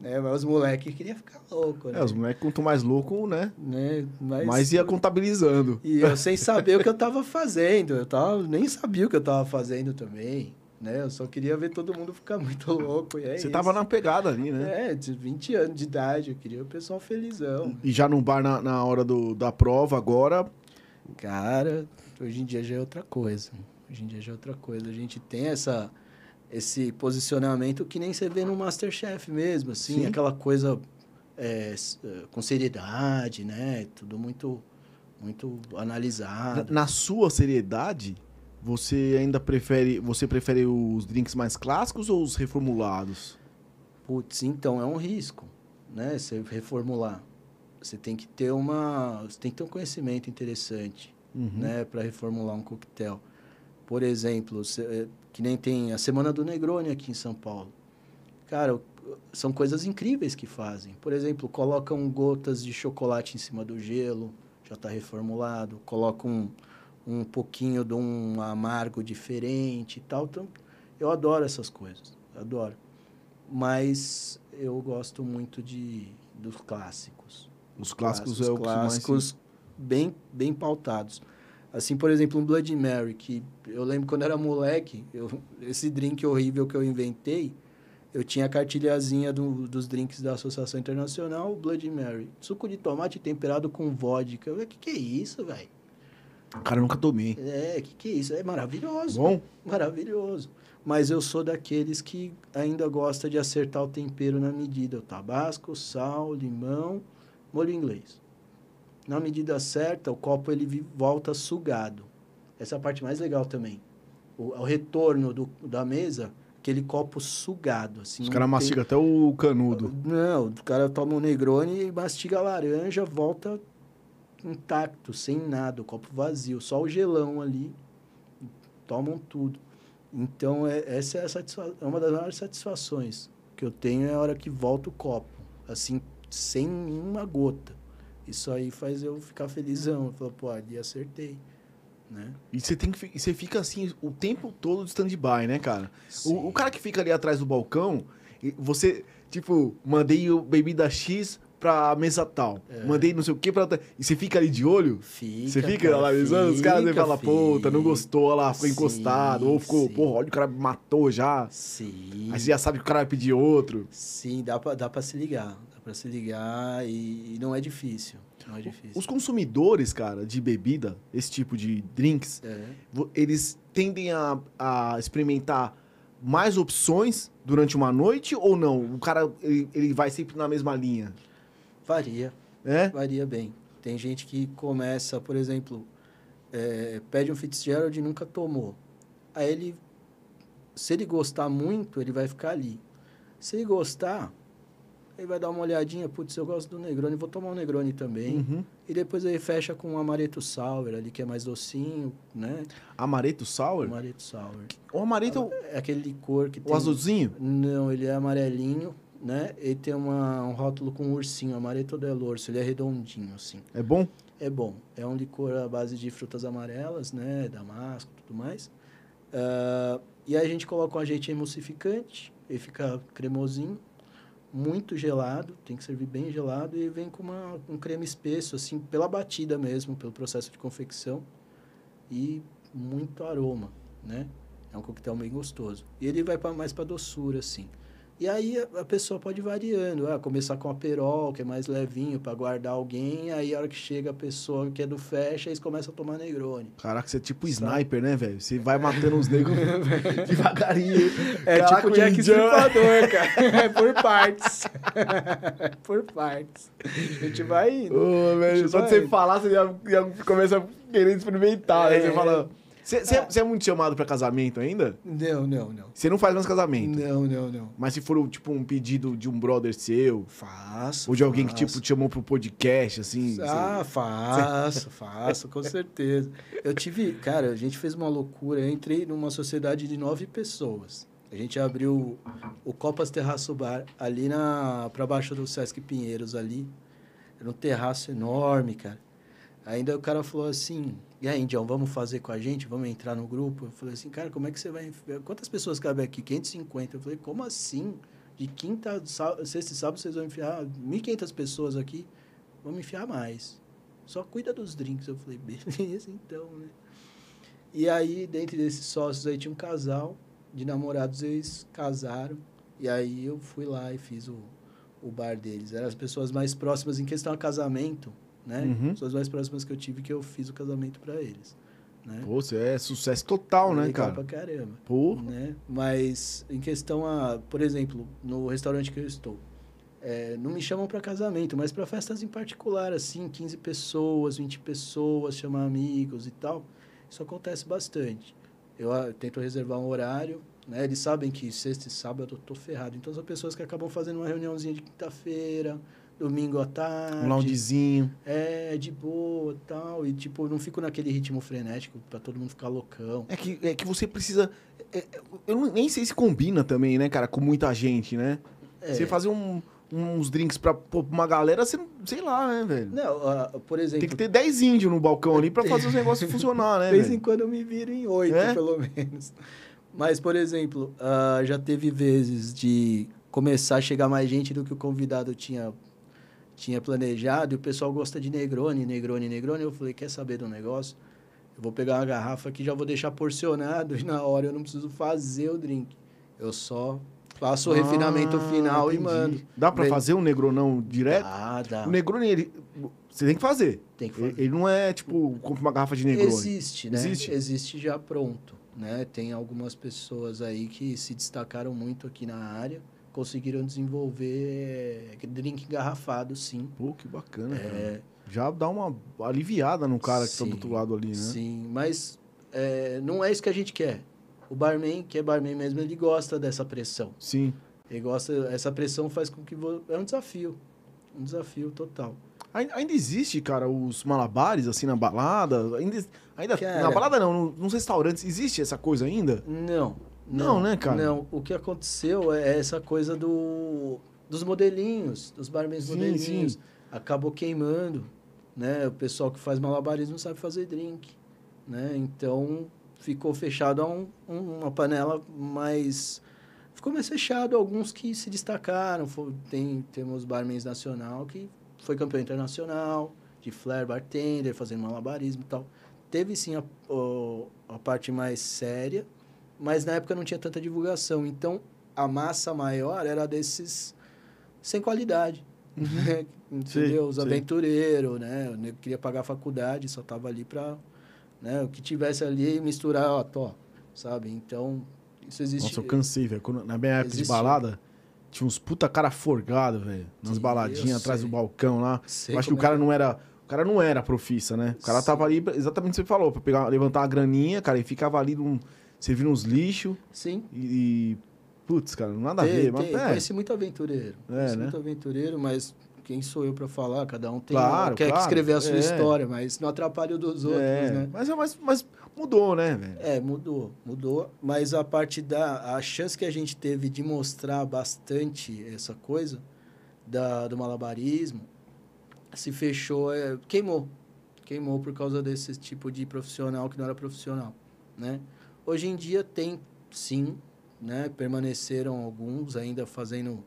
Né? Mas os moleques queriam ficar louco, né? É, os moleques, quanto mais louco, né, né? Mas, mais ia contabilizando. E eu sem saber o que eu tava fazendo. Eu tava, nem sabia o que eu tava fazendo também. Né? Eu só queria ver todo mundo ficar muito louco. E é Você isso. tava na pegada ali, né? É, de 20 anos de idade, eu queria o pessoal felizão. E já no bar na, na hora do, da prova agora, Cara, hoje em dia já é outra coisa. Hoje em dia já é outra coisa. A gente tem essa, esse posicionamento que nem você vê no Masterchef mesmo, assim, Sim. aquela coisa é, é, com seriedade, né? Tudo muito, muito Na, analisado. na sua seriedade, você ainda prefere. Você prefere os drinks mais clássicos ou os reformulados? Putz, então é um risco, né? Você reformular. Você tem que ter uma, você tem que ter um conhecimento interessante, Uhum. né, para reformular um coquetel. Por exemplo, eh, que nem tem a Semana do Negroni aqui em São Paulo. Cara, são coisas incríveis que fazem. Por exemplo, colocam gotas de chocolate em cima do gelo, já está reformulado. Colocam um, pouquinho de um amargo diferente e tal. Então, eu adoro essas coisas, adoro. Mas eu gosto muito de dos clássicos. Os clássicos Clássicos, é o que mais. clássicos bem, bem pautados. Assim, por exemplo, um Blood Mary, que eu lembro quando era moleque, eu, esse drink horrível que eu inventei, eu tinha a cartilhazinha do- dos drinks da Associação Internacional, Blood Mary. Suco de tomate temperado com vodka. Falei, que que é isso, velho? Cara, nunca tomei. É, que que é isso? É maravilhoso. Bom? Maravilhoso. Mas eu sou daqueles que ainda gosta de acertar o tempero na medida. O tabasco, sal, limão, molho inglês. Na medida certa, o copo ele volta sugado. Essa é a parte mais legal também. O, o retorno do, da mesa, aquele copo sugado. Assim, Os caras tem- mastigam até o canudo. Não, o cara toma um Negroni e mastiga a laranja, volta intacto, sem nada, o copo vazio, só o gelão ali, tomam tudo. Então, é, essa é, é uma das maiores satisfações que eu tenho, é a hora que volta o copo, assim, sem nenhuma gota. Isso aí faz eu ficar felizão, eu falo, pô, ali acertei, né? E você tem que. você fica assim o tempo todo de stand-by, né, cara? O, o cara que fica ali atrás do balcão, você, tipo, mandei o bebida X pra mesa tal. É. Mandei não sei o que pra. E você fica ali de olho? Fica, Você fica cara, analisando, os caras fica, falam, puta, não fica. gostou, olha lá, ficou Sim, encostado. Ou ficou, sim. porra, olha, o cara matou já. Sim. Aí você já sabe que o cara vai pedir outro. Sim, dá pra, dá pra se ligar. Dá pra se ligar e, e não é difícil. Não é difícil. Os consumidores, cara, de bebida, esse tipo de drinks, É. eles tendem a, a experimentar mais opções durante uma noite ou não? O cara, ele, ele vai sempre na mesma linha, Varia, né? varia bem. Tem gente que começa, por exemplo, é, pede um Fitzgerald e nunca tomou. Aí ele, se ele gostar muito, ele vai ficar ali. Se ele gostar, ele vai dar uma olhadinha, putz, eu gosto do Negroni, vou tomar um Negroni também. Uhum. E depois ele fecha com um Amaretto Sour ali, que é mais docinho, né? Amareto sour? Amaretto Sour. O amareto É aquele licor que o tem... azulzinho? Não, ele é amarelinho, né? Ele tem uma, um rótulo com um ursinho, Amaretto del Orso. Ele é redondinho, assim. É bom? É bom. É um licor à base de frutas amarelas, né? Damasco tudo mais. Ah, e aí a gente coloca um agente emulsificante. Ele fica cremosinho. Muito gelado. Tem que servir bem gelado. E vem com uma, um creme espesso, assim, pela batida mesmo, pelo processo de confecção. E muito aroma, né? É um coquetel bem gostoso. E ele vai pra, mais para doçura, assim. E aí a, pessoa pode ir variando. Ah, começar com a perol, que é mais levinho, para guardar alguém. Aí a hora que chega a pessoa que é do fecha, eles começam a tomar Negroni. Caraca, você é tipo Sabe? sniper, né, velho? Você vai matando os negros devagarinho. É Caraca, tipo o Jack Stripador, cara. É por partes. por partes. A gente vai indo. Ô, velho, só de você falar, você já, já começa a querer experimentar. Aí É. você fala. Você, é- é muito chamado pra casamento ainda? Não, não, não. Você não faz mais casamento. Não, não, não. Mas se for, tipo, um pedido de um brother seu, Faço. ou de alguém que, faço. tipo, te chamou pro podcast, assim. Ah, faço, faço, com certeza. Eu tive, cara, a gente fez uma loucura. Eu entrei numa sociedade de nove pessoas. A gente abriu o Copas Terraço Bar ali na para baixo do Sesc Pinheiros ali. Era um terraço enorme, cara. Ainda o cara falou assim: "E aí, Indião, vamos fazer com a gente? Vamos entrar no grupo?" Eu falei assim: "Cara, como é que você vai? Quantas pessoas cabem aqui? 550." Eu falei: "Como assim? De quinta, sexta e sábado vocês vão enfiar 1.500 pessoas aqui? Vamos enfiar mais." Só cuida dos drinks. Eu falei, beleza, então, né? E aí, dentre desses sócios aí, tinha um casal de namorados, eles casaram. E aí eu fui lá e fiz o, o bar deles. Eram as pessoas mais próximas em questão a casamento, né? Uhum. Pessoas mais próximas que eu tive que eu fiz o casamento para eles. né? Pô, você é sucesso total, né, Legal cara? pra caramba. Pô, né? Mas em questão a, por exemplo, no restaurante que eu estou, é, não me chamam para casamento, mas para festas em particular, assim, 15 pessoas, 20 pessoas, chamar amigos e tal, isso acontece bastante. Eu ah, tento reservar um horário, né? Eles sabem que sexta e sábado eu tô ferrado. Então são pessoas que acabam fazendo uma reuniãozinha de quinta-feira, domingo à tarde. um loungezinho. É, de boa tal. E, tipo, não fico naquele ritmo frenético pra todo mundo ficar loucão. É que, é que você precisa. é- é- eu nem sei se combina também, né, cara, com muita gente, né? É. Você fazer um- uns drinks pra, pra uma galera, você. Sei lá, né, velho? Não, ah, por exemplo... Tem que ter 10 índios no balcão ali pra fazer os negócios funcionar, né, De vez em quando eu me viro em oito, É? pelo menos. Mas, por exemplo, ah, já teve vezes de começar a chegar mais gente do que o convidado tinha, tinha planejado, e o pessoal gosta de Negroni, Negroni, Negroni. Eu falei, quer saber do negócio? Eu vou pegar uma garrafa aqui, já vou deixar porcionado, e na hora eu não preciso fazer o drink. Eu só faço o refinamento Ah, final e entendi. mando. Dá pra Bem- fazer um negronão direto? Ah, dá. O Negroni, ele. Você tem que fazer. Tem que Ele, fazer. ele não é, tipo, compra uma garrafa de Negroni. Existe, né? Existe? Existe já pronto, né? Tem algumas pessoas aí que se destacaram muito aqui na área, conseguiram desenvolver eh, drink engarrafado, sim. Pô, que bacana. É, Já dá uma aliviada no cara que tá Sim, do outro lado ali, né? sim, mas é, não é isso que a gente quer. O barman, que é barman mesmo, ele gosta dessa pressão. Sim. Ele gosta, essa pressão faz com que vo- é um desafio, um desafio total. Ai- Ainda existe, cara, os malabares, assim, na balada? Ainda, ainda Cara- na balada não, no- nos restaurantes, existe essa coisa ainda? Não. Não, né, cara? Não, o que aconteceu é essa coisa do, dos modelinhos, dos barmans Sim, modelinhos. sim. Acabou queimando, né? O pessoal que faz malabarismo não sabe fazer drink, né? Então, ficou fechado a um, um- uma panela mais... Ficou mais fechado alguns que se destacaram. Fo- tem, temos barmans nacional que foi campeão internacional, de flare bartender, fazendo malabarismo e tal. Teve, sim, a, a parte mais séria, mas na época não tinha tanta divulgação. Então, a massa maior era desses sem qualidade. né? Entendeu? Sim, Os aventureiros, né? O nego queria pagar a faculdade, só tava ali para né? O que tivesse ali, misturar, ó, tó, sabe? Então, isso existe. Nossa, eu cansei, velho. Na minha época de Existe. balada, tinha uns puta cara forgado, velho. Nas baladinhas eu atrás do balcão lá. Sei Eu acho que o como cara é. não era. O cara não era profissa, né? O cara Sim. tava ali, exatamente o que você falou, pra pegar, levantar uma graninha, cara, e ficava ali num, servindo uns lixos Sim. e. e- Putz, cara, nada a Tem- ver. Mas, tem- é, Conheci muito aventureiro. conheci né? muito aventureiro, mas quem sou eu para falar? Cada um tem Claro, quer claro, escrever a sua é. história, mas não atrapalha o dos outros, é, né? Mas, é- mas, mas mudou, né, velho? É, mudou, mudou. Mas a parte da. A chance que a gente teve de mostrar bastante essa coisa da, do malabarismo se fechou, é, queimou. Queimou por causa desse tipo de profissional que não era profissional, né? Hoje em dia tem, sim, né? Permaneceram alguns ainda fazendo...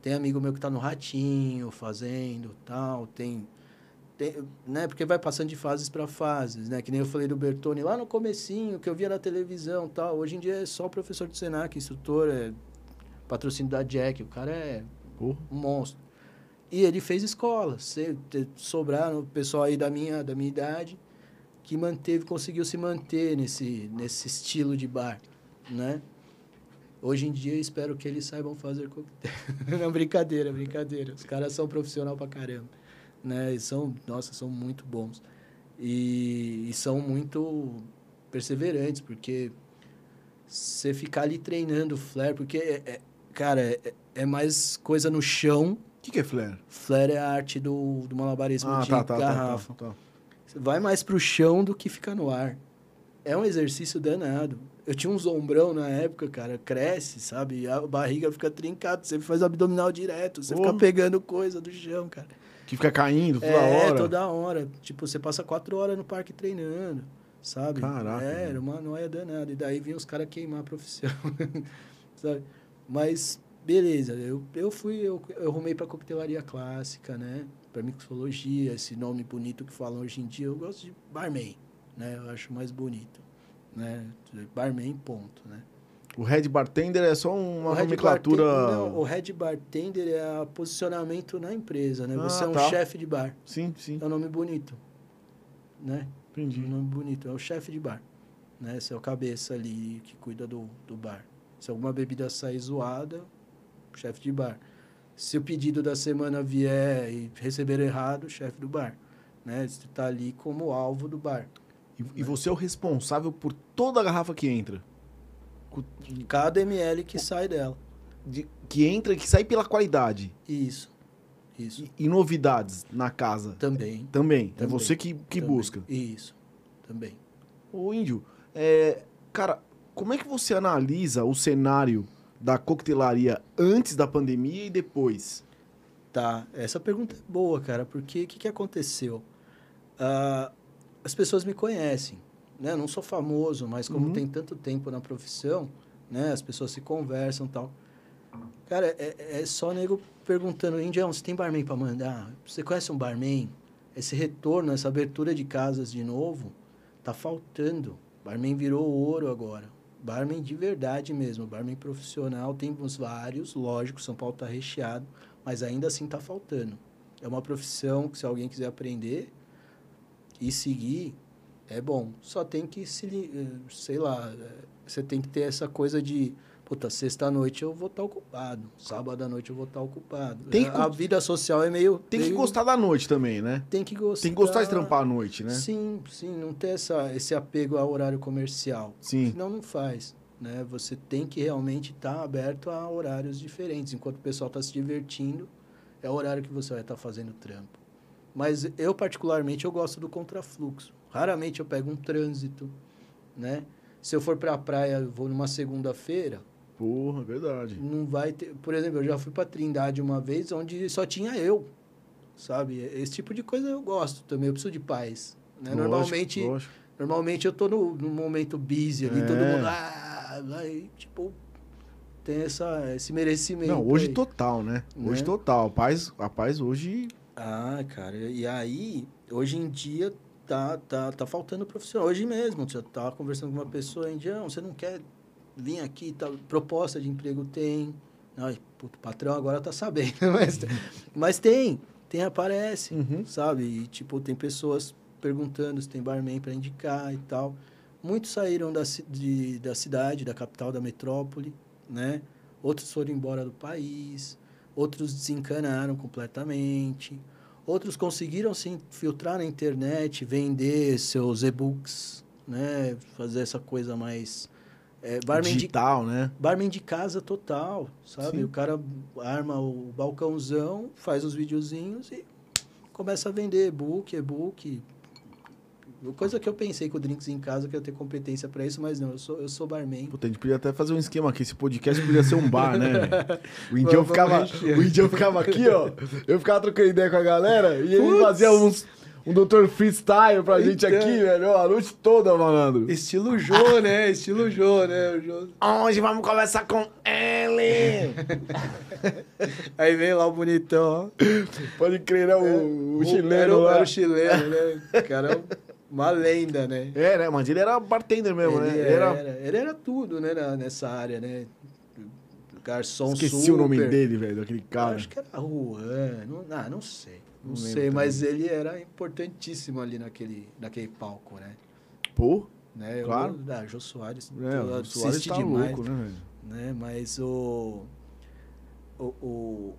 Tem amigo meu que tá no Ratinho fazendo tal, tem... tem né? Porque vai passando de fases para fases, né? Que nem eu falei do Bertone lá no comecinho, que eu via na televisão tal. Hoje em dia é só professor de Senac, instrutor, é patrocínio da Jack. O cara é um monstro. E ele fez escola. Sobraram o pessoal aí da minha, da minha idade que manteve, conseguiu se manter nesse, nesse estilo de bar, né? Hoje em dia, espero que eles saibam fazer coquetel. Não, brincadeira, brincadeira. Os caras são profissional pra caramba, né? E são, nossa, são muito bons. E, e são muito perseverantes, porque você ficar ali treinando flare, porque, é- é- cara, é, é mais coisa no chão. O que, que é flare? Flare é a arte do, do malabarismo Ah, de tá, tá, tá, garrafa. tá, tá. Vai mais pro chão do que ficar no ar. É um exercício danado. Eu tinha um ombrão na época, cara, cresce, sabe? A barriga fica trincada, você faz abdominal direto, você Porra. fica pegando coisa do chão, cara. Que fica caindo toda é, hora. toda hora. Tipo, você passa quatro horas no parque treinando, sabe? Caraca, É, era uma noia danada. E daí vinha os caras queimar a profissão, sabe? Mas, beleza, eu, eu fui, eu, eu arrumei pra coquetelaria clássica, né? Pra mixologia, esse nome bonito que falam hoje em dia. Eu gosto de barman, né? Eu acho mais bonito, né? Barman, ponto, né? O head bartender é só uma O nomenclatura. não, o head bartender é posicionamento na empresa, né? Ah, Você é um tá. chefe de bar. Sim, sim. É um nome bonito, né? Entendi. Um nome bonito. É o chefe de bar. Né? Esse é o cabeça ali que cuida do, do bar. Se alguma bebida sair zoada, chefe de bar. Se o pedido da semana vier e receber errado, chefe do bar. Né? Você está ali como alvo do bar. E, e você é o responsável por toda a garrafa que entra? Cada ml que sai dela. de- que entra e que sai pela qualidade. Isso. Isso. E, e novidades na casa. Também. Também. É Também. você que, que Também. busca. Isso. Também. Ô, Índio, é, cara, como é que você analisa o cenário da coquetelaria antes da pandemia e depois? Tá, essa pergunta é boa, cara, porque o que, que aconteceu? Ah, as pessoas me conhecem, né? Não sou famoso, mas como Uhum. tem tanto tempo na profissão, né? As pessoas se conversam e tal. Cara, é, é só nego perguntando, Indião, você tem barman para mandar? Você conhece um barman? Esse retorno, essa abertura de casas de novo, tá faltando. Barman virou ouro agora. Barman de verdade mesmo, barman profissional, temos vários, lógico, São Paulo tá recheado, mas ainda assim tá faltando. É uma profissão que se alguém quiser aprender e seguir, é bom. Só tem que se, eh, sei lá, eh, você tem que ter essa coisa de, puta, sexta-noite eu vou estar ocupado, sábado à noite eu vou estar ocupado. Tem que a vida social é meio... Tem que meio- gostar da noite também, né? Tem que gostar. Tem que gostar de trampar à noite, né? Sim, sim, não ter essa, esse apego ao horário comercial. Sim. Senão não faz. Né? Você tem que realmente estar aberto a horários diferentes. Enquanto o pessoal está se divertindo, é o horário que você vai estar fazendo trampo. Mas eu, particularmente, eu gosto do contrafluxo. Raramente eu pego um trânsito, né? Se eu for para a praia, eu vou numa segunda-feira, Porra, verdade. não vai ter... Por exemplo, eu já fui para Trindade uma vez, onde só tinha eu, sabe? Esse tipo de coisa eu gosto também. Eu preciso de paz. Né? Lógico, Normalmente... lógico. Normalmente eu tô no, no momento busy ali, É. todo mundo. Ah, vai, tipo, tem essa, esse merecimento. Não, hoje aí. total, né? Hoje Né? total. A paz, a paz hoje. Ah, cara, e aí, hoje em dia tá, tá, tá faltando profissional. Hoje mesmo, você tava conversando com uma pessoa, Indião, você não quer vir aqui, tá, proposta de emprego tem. Ai, puto, o patrão agora tá sabendo, mas, mas tem, tem, aparece. Uhum. sabe? E, tipo, tem pessoas perguntando se tem barman para indicar e tal. Muitos saíram da, de, da cidade, da capital, da metrópole, né? Outros foram embora do país, outros desencanaram completamente, outros conseguiram se infiltrar na internet, vender seus e-books, né? Fazer essa coisa mais... É, barman, de, Digital, né? barman de casa total, sabe? Sim. O cara arma o balcãozão, faz os videozinhos e começa a vender e-book, e-book. Coisa que eu pensei com o Drinks em casa, que eu ia ter competência para isso, mas não, eu sou, eu sou barman. Puta, a gente podia até fazer um esquema aqui. Esse podcast podia ser um bar, né? O Indião ficava, mexer. o Indião ficava aqui, ó. Eu ficava trocando ideia com a galera e ele Putz. fazia uns, um doutor freestyle pra gente Então. aqui, velho. A noite toda, malandro. Estilo Jô, né? Estilo Jô, né? O Jô- Hoje vamos conversar com ele. Aí vem lá o bonitão, ó. Pode crer, né? O, o Era chileno o- lá. Era o chileno, né? O cara é uma lenda, né? É, né? Mas ele era bartender mesmo, ele, né? Ele era, era... ele era tudo, né? nessa área, né? Garçom Esqueci super. o nome dele, velho, daquele Eu cara. Acho que era Juan, não, ah, não sei. Não, Não sei, mas ele era importantíssimo ali naquele, naquele palco, né? Pô, né? Eu- Claro. ah, Jô Soares. é, eu o Soares tá demais, louco, né, né? Mas o, o, o-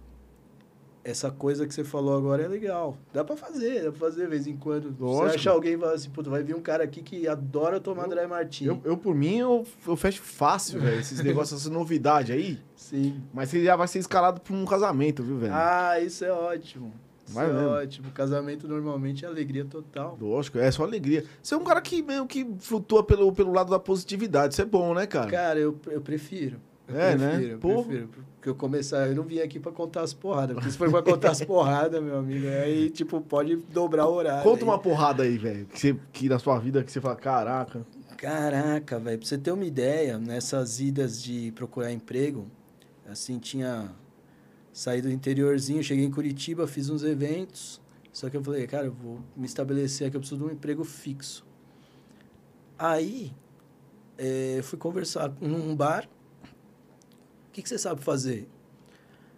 Essa coisa que você falou agora é legal. Dá pra fazer, dá pra fazer de vez em quando. Lógico. Você achar alguém e falar assim, puta, vai vir um cara aqui que adora tomar Dry Martini. Eu, eu, por mim, eu, eu fecho fácil, velho. Esses negócios, essa novidade aí. Sim. Mas você já vai ser escalado pra um casamento, viu, velho? Ah, isso é ótimo. Isso Vai é mesmo. ótimo. Casamento normalmente é alegria total. Lógico, é só alegria. Você é um cara que meio que flutua pelo, pelo lado da positividade. Isso é bom, né, cara? Cara, eu, eu prefiro. Eu É, né? prefiro, eu Porra. prefiro. Porque eu começar, eu não vim aqui pra contar as porradas. Porque se for pra contar as porradas, meu amigo, aí, tipo, pode dobrar o horário. Conta aí. uma porrada aí, velho. Que, você- que na sua vida que você fala, caraca. Caraca, velho, pra você ter uma ideia, nessas idas de procurar emprego, assim, tinha saído do interiorzinho, cheguei em Curitiba, fiz uns eventos, só que eu falei, cara, eu vou me estabelecer aqui, eu preciso de um emprego fixo. Aí, eh, fui conversar num bar, o que, que você sabe fazer?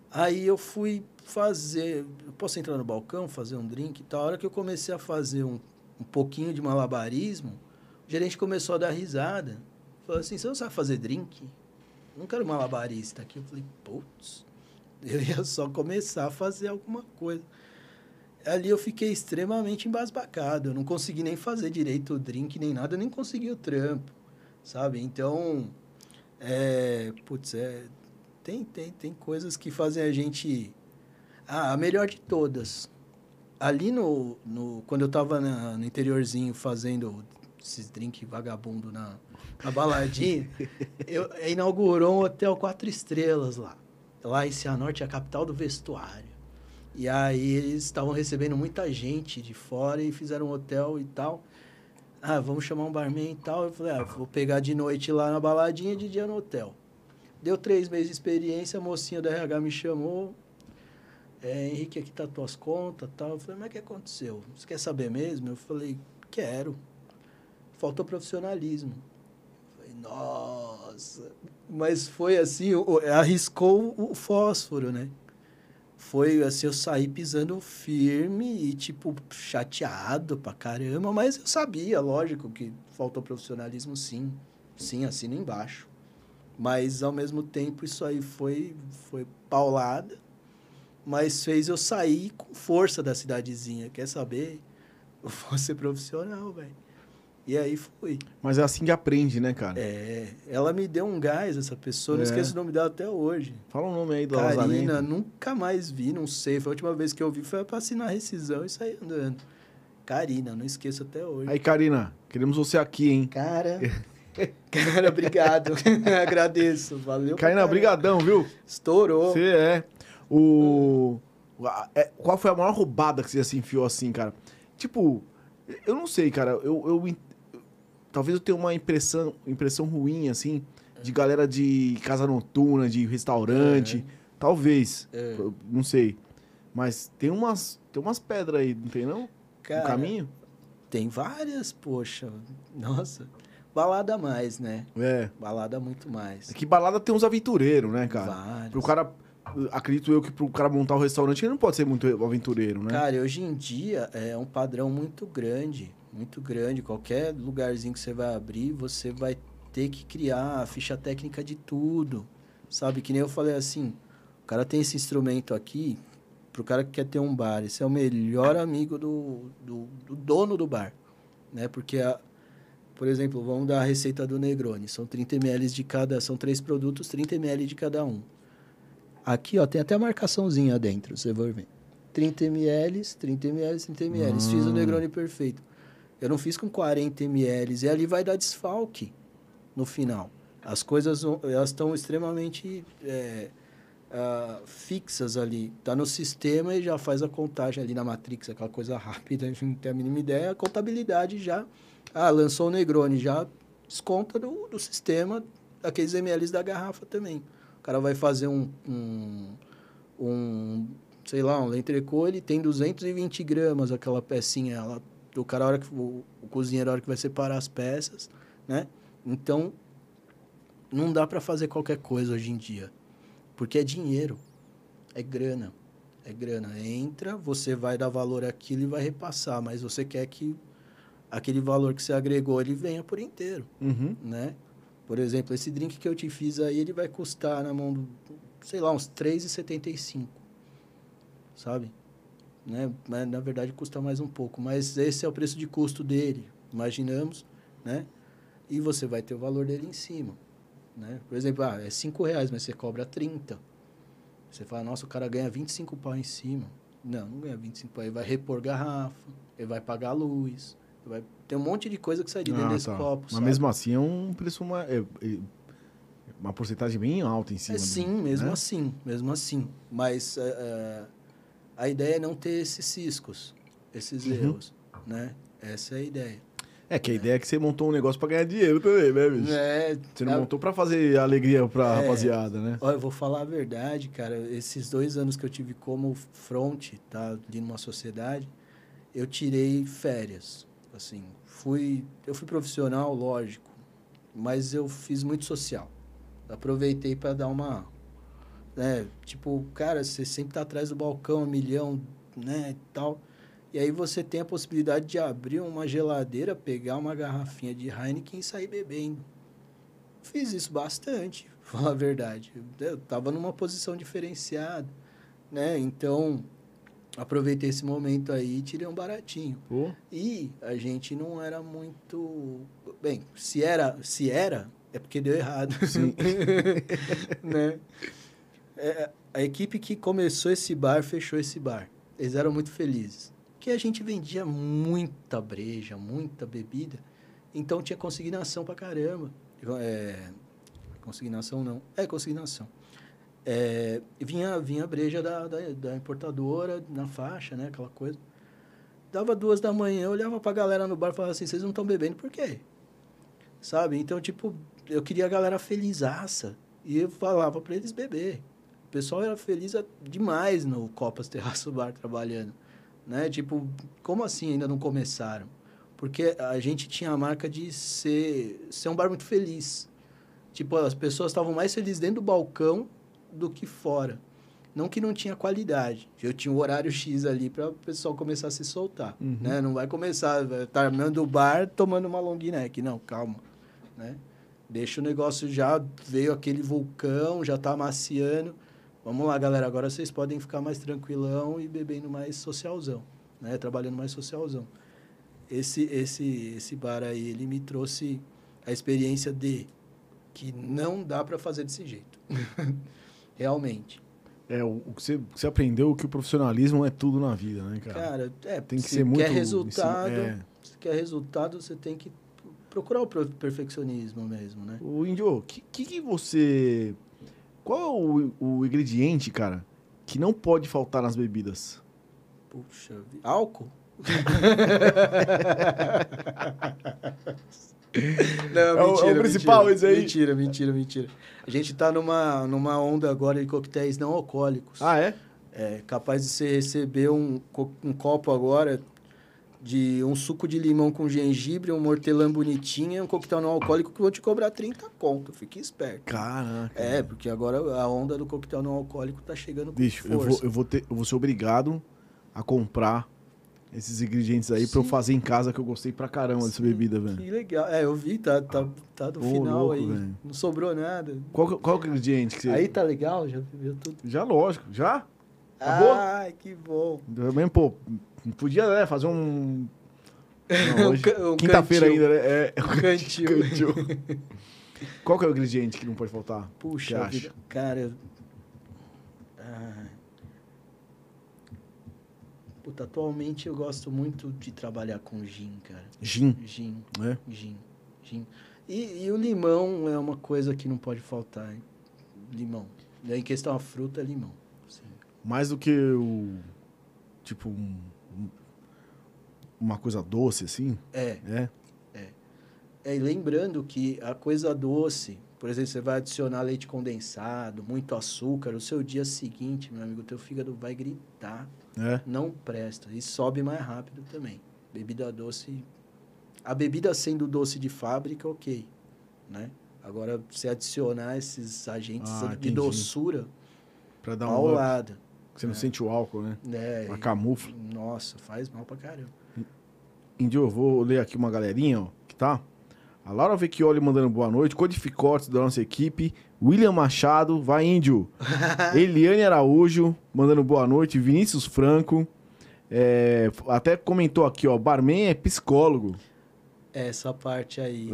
Aí eu fui fazer, eu posso entrar no balcão, fazer um drink e tal, a hora que eu comecei a fazer um, um pouquinho de malabarismo, o gerente começou a dar risada. Falou assim, você não sabe fazer drink? Não quero malabarista aqui. Eu falei, putz, eu ia só começar a fazer alguma coisa. Ali eu fiquei extremamente embasbacado. Eu não consegui nem fazer direito o drink, nem nada, nem consegui o trampo, sabe? Então, é, putz, é, tem, tem, tem coisas que fazem a gente... Ah, a melhor de todas. Ali no, no quando eu tava na, no interiorzinho fazendo esses drink vagabundo na, na baladinha, eu, inaugurou um hotel quatro estrelas lá. Lá em Cianorte, a capital do vestuário. E aí eles estavam recebendo muita gente de fora e fizeram um hotel e tal. Ah, vamos chamar um barman e tal. Eu falei, ah, vou pegar de noite lá na baladinha de dia no hotel. Deu três meses de experiência, a mocinha da RH me chamou. É, Henrique, aqui tá tuas contas tal. Eu falei, mas o que aconteceu? Você quer saber mesmo? Eu falei, quero. Faltou profissionalismo. Eu falei, nossa. Mas foi assim, arriscou o fósforo, né? Foi assim, eu saí pisando firme e, tipo, chateado pra caramba, mas eu sabia, lógico, que faltou profissionalismo, sim. Sim, assina embaixo. Mas, ao mesmo tempo, isso aí foi, foi paulada, mas fez eu sair com força da cidadezinha. Quer saber? Eu vou ser profissional, velho. E aí fui. Mas é assim que aprende, né, cara? É. Ela me deu um gás, essa pessoa. É. Não esqueço o nome dela até hoje. Fala o nome aí do Karina, nunca mais vi, não sei. Foi a última vez que eu vi, foi pra assinar a rescisão e sair andando. Karina, não esqueço até hoje. Aí, Karina, queremos você aqui, hein? Cara... Cara, obrigado. Agradeço. Valeu. Karina, brigadão, viu? Estourou. Você é. O... É, qual foi a maior roubada que você se enfiou assim, cara? Tipo, eu não sei, cara. Eu, eu, talvez eu tenha uma impressão, impressão ruim, assim, de galera de casa noturna, de restaurante. É. Talvez. É. Não sei. Mas tem umas, tem umas pedras aí, não tem não? Cara, no caminho? Tem várias, poxa. Nossa. Balada mais, né? É. Balada muito mais. É que balada tem uns aventureiros, né, cara? Vários. Pro cara. Acredito eu que pro cara montar o um restaurante ele não pode ser muito aventureiro, né? Cara, hoje em dia é um padrão muito grande. Muito grande. Qualquer lugarzinho que você vai abrir, você vai ter que criar a ficha técnica de tudo. Sabe? Que nem eu falei assim: o cara tem esse instrumento aqui, pro cara que quer ter um bar. Esse é o melhor amigo do, do, do dono do bar. Né? Porque a, por exemplo, vamos dar a receita do Negroni. São 30 ml de cada, são três produtos, 30 ml de cada um. Aqui, ó, tem até a marcaçãozinha dentro, você vai ver. 30 ml, 30 ml, 30 ml. Hum. Fiz o Negroni perfeito. Eu não fiz com 40 ml. E ali vai dar desfalque no final. As coisas elas estão extremamente é, uh, fixas ali. Está no sistema e já faz a contagem ali na Matrix, aquela coisa rápida, a gente não tem a mínima ideia. A contabilidade já ah, lançou o Negroni, já desconta do, do sistema aqueles ml da garrafa também. O cara vai fazer um, um, um sei lá, um lentrecô, ele tem 220 gramas aquela pecinha. Ela, o cara, a hora que, o, o cozinheiro, a hora que vai separar as peças, né? Então, não dá para fazer qualquer coisa hoje em dia. Porque é dinheiro, é grana, é grana. Entra, você vai dar valor àquilo e vai repassar, mas você quer que aquele valor que você agregou, ele venha por inteiro, uhum. né? Por exemplo, esse drink que eu te fiz aí, ele vai custar na mão do, sei lá, uns R$3,75, sabe? Né? Mas, na verdade, custa mais um pouco, mas esse é o preço de custo dele, imaginamos, né? E você vai ter o valor dele em cima, né? Por exemplo, ah, é cinco reais, mas você cobra 30. Você fala, nossa, o cara ganha 25 pau em cima. Não, não ganha 25 pau. Ele vai repor garrafa, ele vai pagar luz, Vai ter um monte de coisa que sai de dentro ah, desse tá. copo. Mas sabe? mesmo assim é um preço uma, é, é uma porcentagem bem alta em cima. É, sim, do, mesmo né? assim, mesmo assim. Mas é, é, a ideia é não ter esses ciscos, esses uhum. erros, né? Essa é a ideia. É, que a ideia é que você montou um negócio para ganhar dinheiro também, né, bicho? É, você não é, montou para fazer alegria pra é, rapaziada, né? Olha, eu vou falar a verdade, cara. Esses dois anos que eu tive como front, tá? De uma sociedade, eu tirei férias. Assim, fui, eu fui profissional, lógico, mas eu fiz muito social. Aproveitei para dar uma, né, tipo, cara, você sempre tá atrás do balcão, um milhão, né, e tal. E aí você tem a possibilidade de abrir uma geladeira, pegar uma garrafinha de Heineken e sair bebendo. Fiz isso bastante, falar a verdade. Eu tava numa posição diferenciada, né? Então, aproveitei esse momento aí e tirei um baratinho. E a gente não era muito. Bem, se era, se era é porque deu errado. Sim. né? É, a equipe que começou esse bar fechou esse bar. Eles eram muito felizes. Porque a gente vendia muita breja, muita bebida. Então tinha consignação pra caramba. É, consignação não. É consignação. É, vinha, vinha a breja da, da, da importadora na faixa, né? Aquela coisa. Dava duas da manhã, eu olhava pra galera no bar e falava assim, vocês não estão bebendo por quê? Sabe? Então, tipo, eu queria a galera felizaça. E eu falava para eles beber. O pessoal era feliz demais no Copas Terraço Bar trabalhando. Né? Tipo, como assim ainda não começaram? Porque a gente tinha a marca de ser, ser um bar muito feliz. Tipo, as pessoas estavam mais felizes dentro do balcão do que fora. Não que não tinha qualidade. Eu tinha um horário X ali para o pessoal começar a se soltar. Uhum. Né? Não vai começar, vai estar armando o bar tomando uma long neck. Não, calma. Né? Deixa o negócio já, veio aquele vulcão, já tá amaciando. Vamos lá, galera, agora vocês podem ficar mais tranquilão e bebendo mais socialzão, né? Trabalhando mais socialzão. Esse, esse, esse bar aí, ele me trouxe a experiência de que não dá para fazer desse jeito. Realmente. É, o, o que você, você aprendeu que o profissionalismo é tudo na vida, né, cara? Cara, é, tem que se ser muito... quer resultado, é. se quer resultado, você tem que procurar o perfeccionismo mesmo, né? O Índio, que, que, que você. Qual é o, o ingrediente, cara, que não pode faltar nas bebidas? Puxa, álcool? Não, É o- é o principal mentira, esse aí. Mentira, mentira, mentira. A gente tá numa, numa onda agora de coquetéis não alcoólicos. Ah, é? É capaz de você receber um, um copo agora de um suco de limão com gengibre, um hortelã bonitinho e um coquetel não alcoólico que vão te cobrar 30 conto. Fique esperto. Caraca. É, porque agora a onda do coquetel não alcoólico tá chegando com Bicho, eu força. vou, eu, vou ter, eu vou ser obrigado a comprar esses ingredientes aí pra eu fazer em casa, que eu gostei pra caramba dessa Sim, bebida, velho. Que legal. É, eu vi, tá, tá, tá do Ô, final louco, aí. velho. Não sobrou nada. Qual, que- qual é o ingrediente que você. Aí tá legal? Já viu tudo? Já, lógico. Já? Acabou? Ai, que bom. Também, pô, podia, né, fazer um. Um um Quinta-feira ainda, né? É, Um cantil. cantil. Qual que é o ingrediente que não pode faltar? Puxa vida. Cara. Ah. Puta, atualmente eu gosto muito de trabalhar com gin, cara. Gin, Gin, né? gin, gin. E, e o limão é uma coisa que não pode faltar, hein? Limão. Em questão a fruta, é limão. Sim. Mais do que o. Tipo, um- uma coisa doce, assim. É, É. É, e lembrando que a coisa doce, por exemplo, você vai adicionar leite condensado, muito açúcar, o seu dia seguinte, meu amigo, teu fígado vai gritar, É. não presta. E sobe mais rápido também. Bebida doce. A bebida sendo doce de fábrica, ok. Né? Agora, você adicionar esses agentes Ah, de entendi. doçura, Pra dar um. paulada. você não É. sente o álcool, né? Uma E- camufla. Nossa, faz mal pra caramba. Índio, eu vou ler aqui uma galerinha, ó, que tá. A Laura Vecchioli mandando boa noite. Codificotes da nossa equipe. William Machado, vai Índio. Eliane Araújo, mandando boa noite. Vinícius Franco. é, até comentou aqui, ó. Barman é psicólogo. Essa parte aí.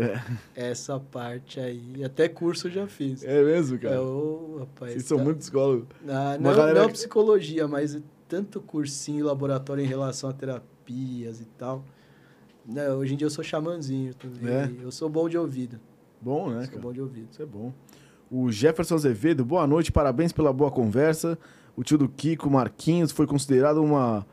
É, Essa parte aí. Até curso eu já fiz. é mesmo, É, cara. ô, rapaz. Vocês são tá- muito psicólogos. Ah, não, galera não psicologia, mas tanto cursinho laboratório em relação a terapias e tal. Não, hoje em dia eu sou xamanzinho também. É? Eu sou bom de ouvido. Bom, né, sou cara? bom de ouvido. Isso é bom. O Jefferson Azevedo, boa noite, parabéns pela boa conversa. O tio do Kiko Marquinhos foi considerado uma,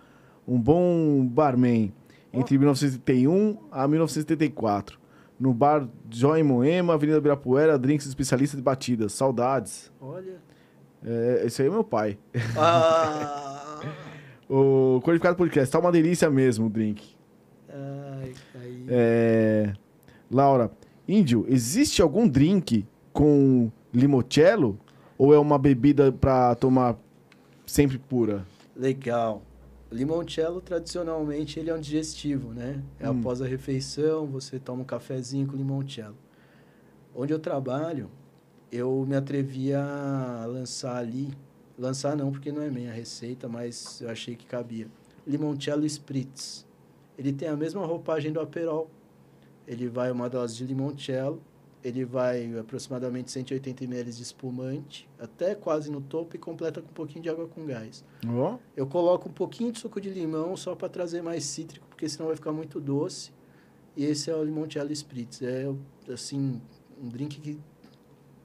um bom barman entre 1971 a 1974. No bar Joy Moema, Avenida Ibirapuera, drinks especialistas de batidas. Saudades. Olha. É, esse aí é meu pai. Ah, O Codificado Podcast, tá uma delícia mesmo o drink. Ai, aí. É, Laura, Índio, existe algum drink com limoncello ou é uma bebida pra tomar sempre pura? Legal. limoncello, tradicionalmente, ele é um digestivo, né? É Hum. após a refeição, você toma um cafezinho com limoncello. Onde eu trabalho, eu me atrevi a lançar ali... Lançar não, porque não é minha receita, mas eu achei que cabia. Limoncello Spritz. Ele tem a mesma roupagem do Aperol. Ele vai uma dose de limoncello, ele vai aproximadamente 180 ml de espumante, até quase no topo e completa com um pouquinho de água com gás. Ó, Eu coloco um pouquinho de suco de limão só para trazer mais cítrico, porque senão vai ficar muito doce. E esse é o limoncello spritz. É assim, um drink que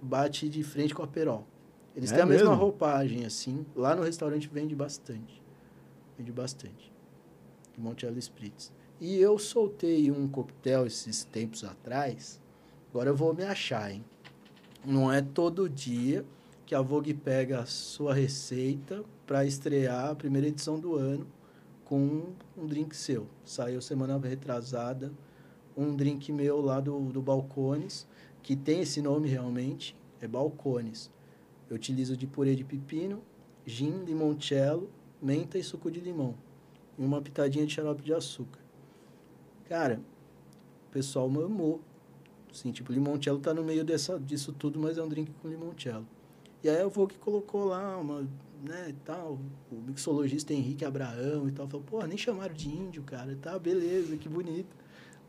bate de frente com a Perol. Eles É têm a mesma mesmo? roupagem assim. Lá no restaurante vende bastante. Vende bastante. Limoncello spritz. E eu soltei um coquetel esses tempos atrás. Agora eu vou me achar, hein? Não é todo dia que a Vogue pega a sua receita para estrear a primeira edição do ano com um drink seu. Saiu semana retrasada um drink meu lá do, do Balcones, que tem esse nome realmente, é Balcones. Eu utilizo de purê de pepino, gin, limoncello, menta e suco de limão. E uma pitadinha de xarope de açúcar. Cara, o pessoal mamou. Assim, tipo, limoncello tá no meio dessa, disso tudo, mas é um drink com limoncello. E aí eu vou que colocou lá uma, né, e tal, o mixologista Henrique Abraão e tal, falou, pô, nem chamaram de índio, cara, tá, beleza, que bonito.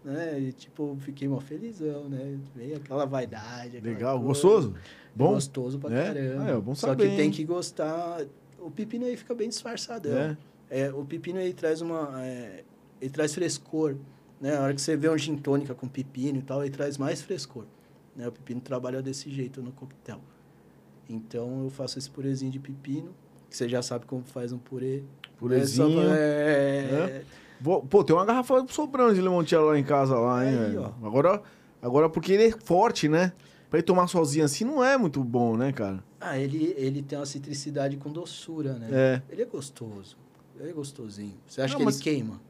Né? E, tipo, fiquei mó felizão, né? Veio aquela vaidade. aquela legal. coisa. Gostoso? Bom? Gostoso pra É? caramba. Ah, é bom Só saber, que tem hein? que gostar. O pepino aí fica bem disfarçadão. É. É, o pepino aí traz uma. é, ele traz frescor. Né? A hora que você vê um gin tônica com pepino e tal, ele traz mais frescor. Né? O pepino trabalha desse jeito no coquetel. Então eu faço esse purezinho de pepino, que você já sabe como faz um purê. Purezinho. É só pra- é, Vou- Pô, tem uma garrafa sobrando de limoncello lá em casa, lá, hein, Aí. Agora, agora, porque ele é forte, né? Pra ele tomar sozinho assim não é muito bom, né, cara? Ah, ele, ele tem uma citricidade com doçura, né? É. Ele é gostoso. É gostosinho. Você acha Não, que mas- ele queima?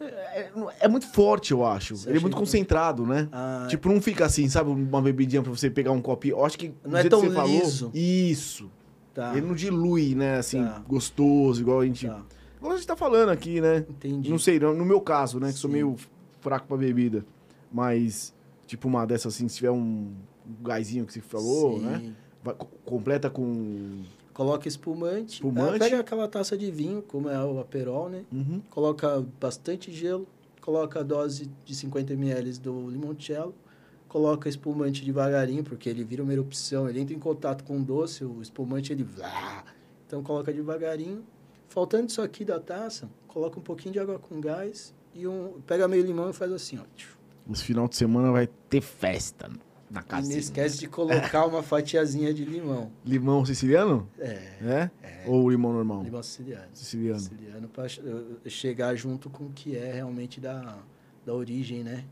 É, é muito forte, eu acho. Você ele é muito que- concentrado, né? Ah, Tipo, não fica assim, sabe? Uma bebidinha pra você pegar um copinho. Eu acho que. Não é jeito que tão você falou, liso. Isso. tá. Ele não dilui, né? Assim, Tá. gostoso, igual a gente. tá. Igual a gente tá falando aqui, né? Entendi. Não sei, no meu caso, né? Que sou Sim. meio fraco pra bebida. Mas, tipo, uma dessa assim, se tiver um gásinho que você falou, Sim. né? Vai- co- completa com. Coloca espumante. Espumante. Pega aquela taça de vinho, como é o Aperol, né? Uhum. Coloca bastante gelo. Coloca a dose de 50 ml do limoncello. Coloca espumante devagarinho, porque ele vira uma erupção. Ele entra em contato com o doce, o espumante ele... Então coloca devagarinho. Faltando isso aqui da taça, coloca um pouquinho de água com gás e um... Pega meio limão e faz assim, ó. Esse final de semana vai ter festa na E casa. não esquece de colocar uma fatiazinha de limão. Limão siciliano? É, É? Ou limão normal? limão siciliano. Siciliano. Siciliano para chegar junto com o que é realmente da, da origem, né?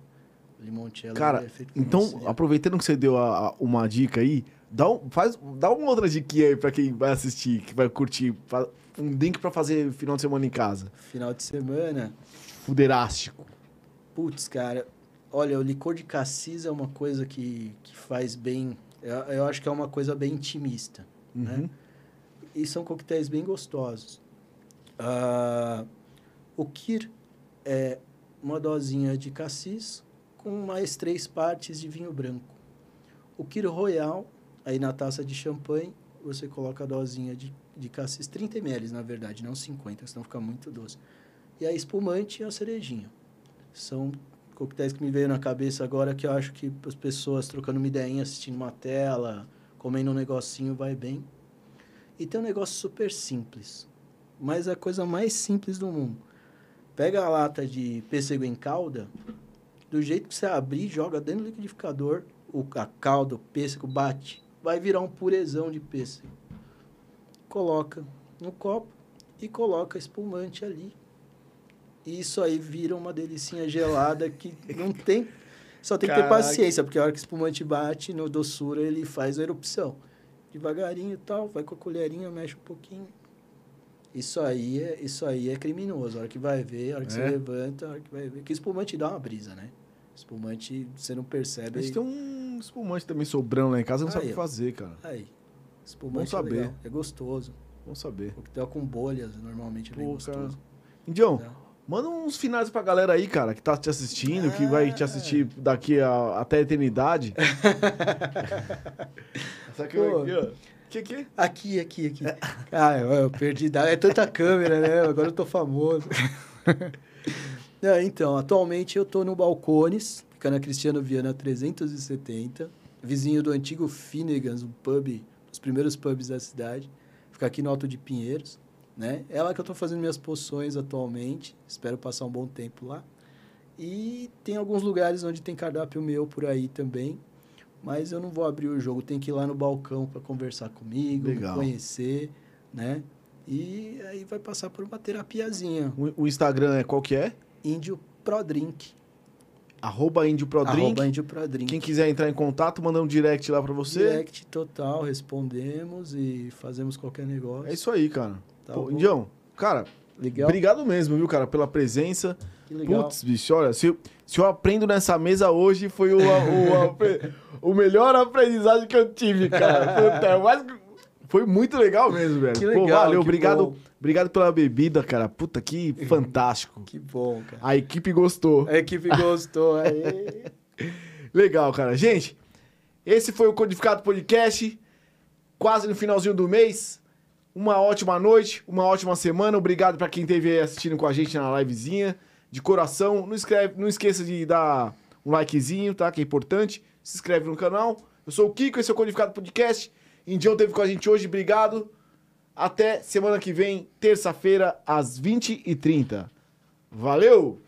Limoncello Cara, é feito Então, siciliano. aproveitando que você deu a- a- uma dica aí, dá, um, faz, dá uma outra dica aí pra quem vai assistir, que vai curtir. Um drink pra fazer final de semana em casa. Final de semana, Fuderástico. putz, cara, olha, o licor de cassis é uma coisa que, que faz bem, eu, eu acho que é uma coisa bem intimista, né? Uhum. E são coquetéis bem gostosos. Ah, o Kir é uma dosinha de cassis com mais três partes de vinho branco. O Kir Royal, aí na taça de champanhe, você coloca a dosinha de, de cassis, 30 ml na verdade, não 50, senão fica muito doce. E a espumante e a cerejinha. São coquetéis que me veio na cabeça agora que eu acho que as pessoas trocando uma ideinha, assistindo uma tela, comendo um negocinho vai bem. E tem um negócio super simples, mas a coisa mais simples do mundo. Pega a lata de pêssego em calda, do jeito que você abrir, joga dentro do liquidificador, o, a calda, o pêssego bate, vai virar um purezão de pêssego. Coloca no copo e coloca espumante ali. E isso aí vira uma delicinha gelada que não tem. Só tem que ter Caraca. paciência, porque a hora que o espumante bate no doçura, ele faz a erupção. Devagarinho e tal, vai com a colherinha, mexe um pouquinho. Isso aí é, isso aí é criminoso. A hora que vai ver, a hora que É? você levanta, a hora que vai ver. Que espumante dá uma brisa, né? Espumante, você não percebe. A gente tem um espumante também sobrando lá em casa, não sabe o Aí, que fazer, cara. Aí. Espumante Bom saber. é legal, é gostoso. Bom saber. Coquetel com bolhas, normalmente é bem Pô, gostoso. cara. Indião, Tá? Manda uns finais pra galera aí, cara, que tá te assistindo, que vai te assistir daqui a, até a eternidade. Essa aqui, Pô. aqui, ó. Que que? Aqui, aqui, aqui. Ah, eu, eu perdi. É tanta câmera, né? Agora eu tô famoso. É, então, atualmente eu tô no Balcones, fica na Cristiano Viana 370, vizinho do antigo Finnegans, um pub, os primeiros pubs da cidade. Fica aqui no Alto de Pinheiros, né? É lá que eu tô fazendo minhas poções atualmente. Espero passar um bom tempo lá. E tem alguns lugares onde tem cardápio meu por aí também. Mas eu não vou abrir o jogo, tem que ir lá no balcão para conversar comigo, me Legal. conhecer, né? E aí vai passar por uma terapiazinha. O, o Instagram é qual que é? Índio Pro Drink. Arroba Índio Pro Drink. Arroba Índio Pro Drink. Quem quiser entrar em contato, manda um direct lá pra você. Direct total, respondemos e fazemos qualquer negócio. É isso aí, cara. Tá Pô, bom. Indião, cara, Legal? obrigado mesmo, viu, cara, pela presença. Que legal. Putz, bicho, olha, se eu, se eu aprendo nessa mesa hoje, foi o, o, apre- o melhor aprendizagem que eu tive, cara. Puta, é mais- foi muito legal mesmo, velho. Que Pô, legal, valeu, que obrigado, bom. obrigado pela bebida, cara. Puta, que fantástico. Que bom, cara. A equipe gostou. A equipe gostou. Legal, cara. Gente, esse foi o Codificado Podcast. Quase no finalzinho do mês. Uma ótima noite, uma ótima semana. Obrigado pra quem esteve assistindo com a gente na livezinha. De coração. Não, escreve, não esqueça de dar um likezinho, tá? Que é importante. Se inscreve no canal. Eu sou o Kiko, esse é o Codificado Podcast. Indião teve com a gente hoje. Obrigado. Até semana que vem, terça-feira, às 20h30. Valeu!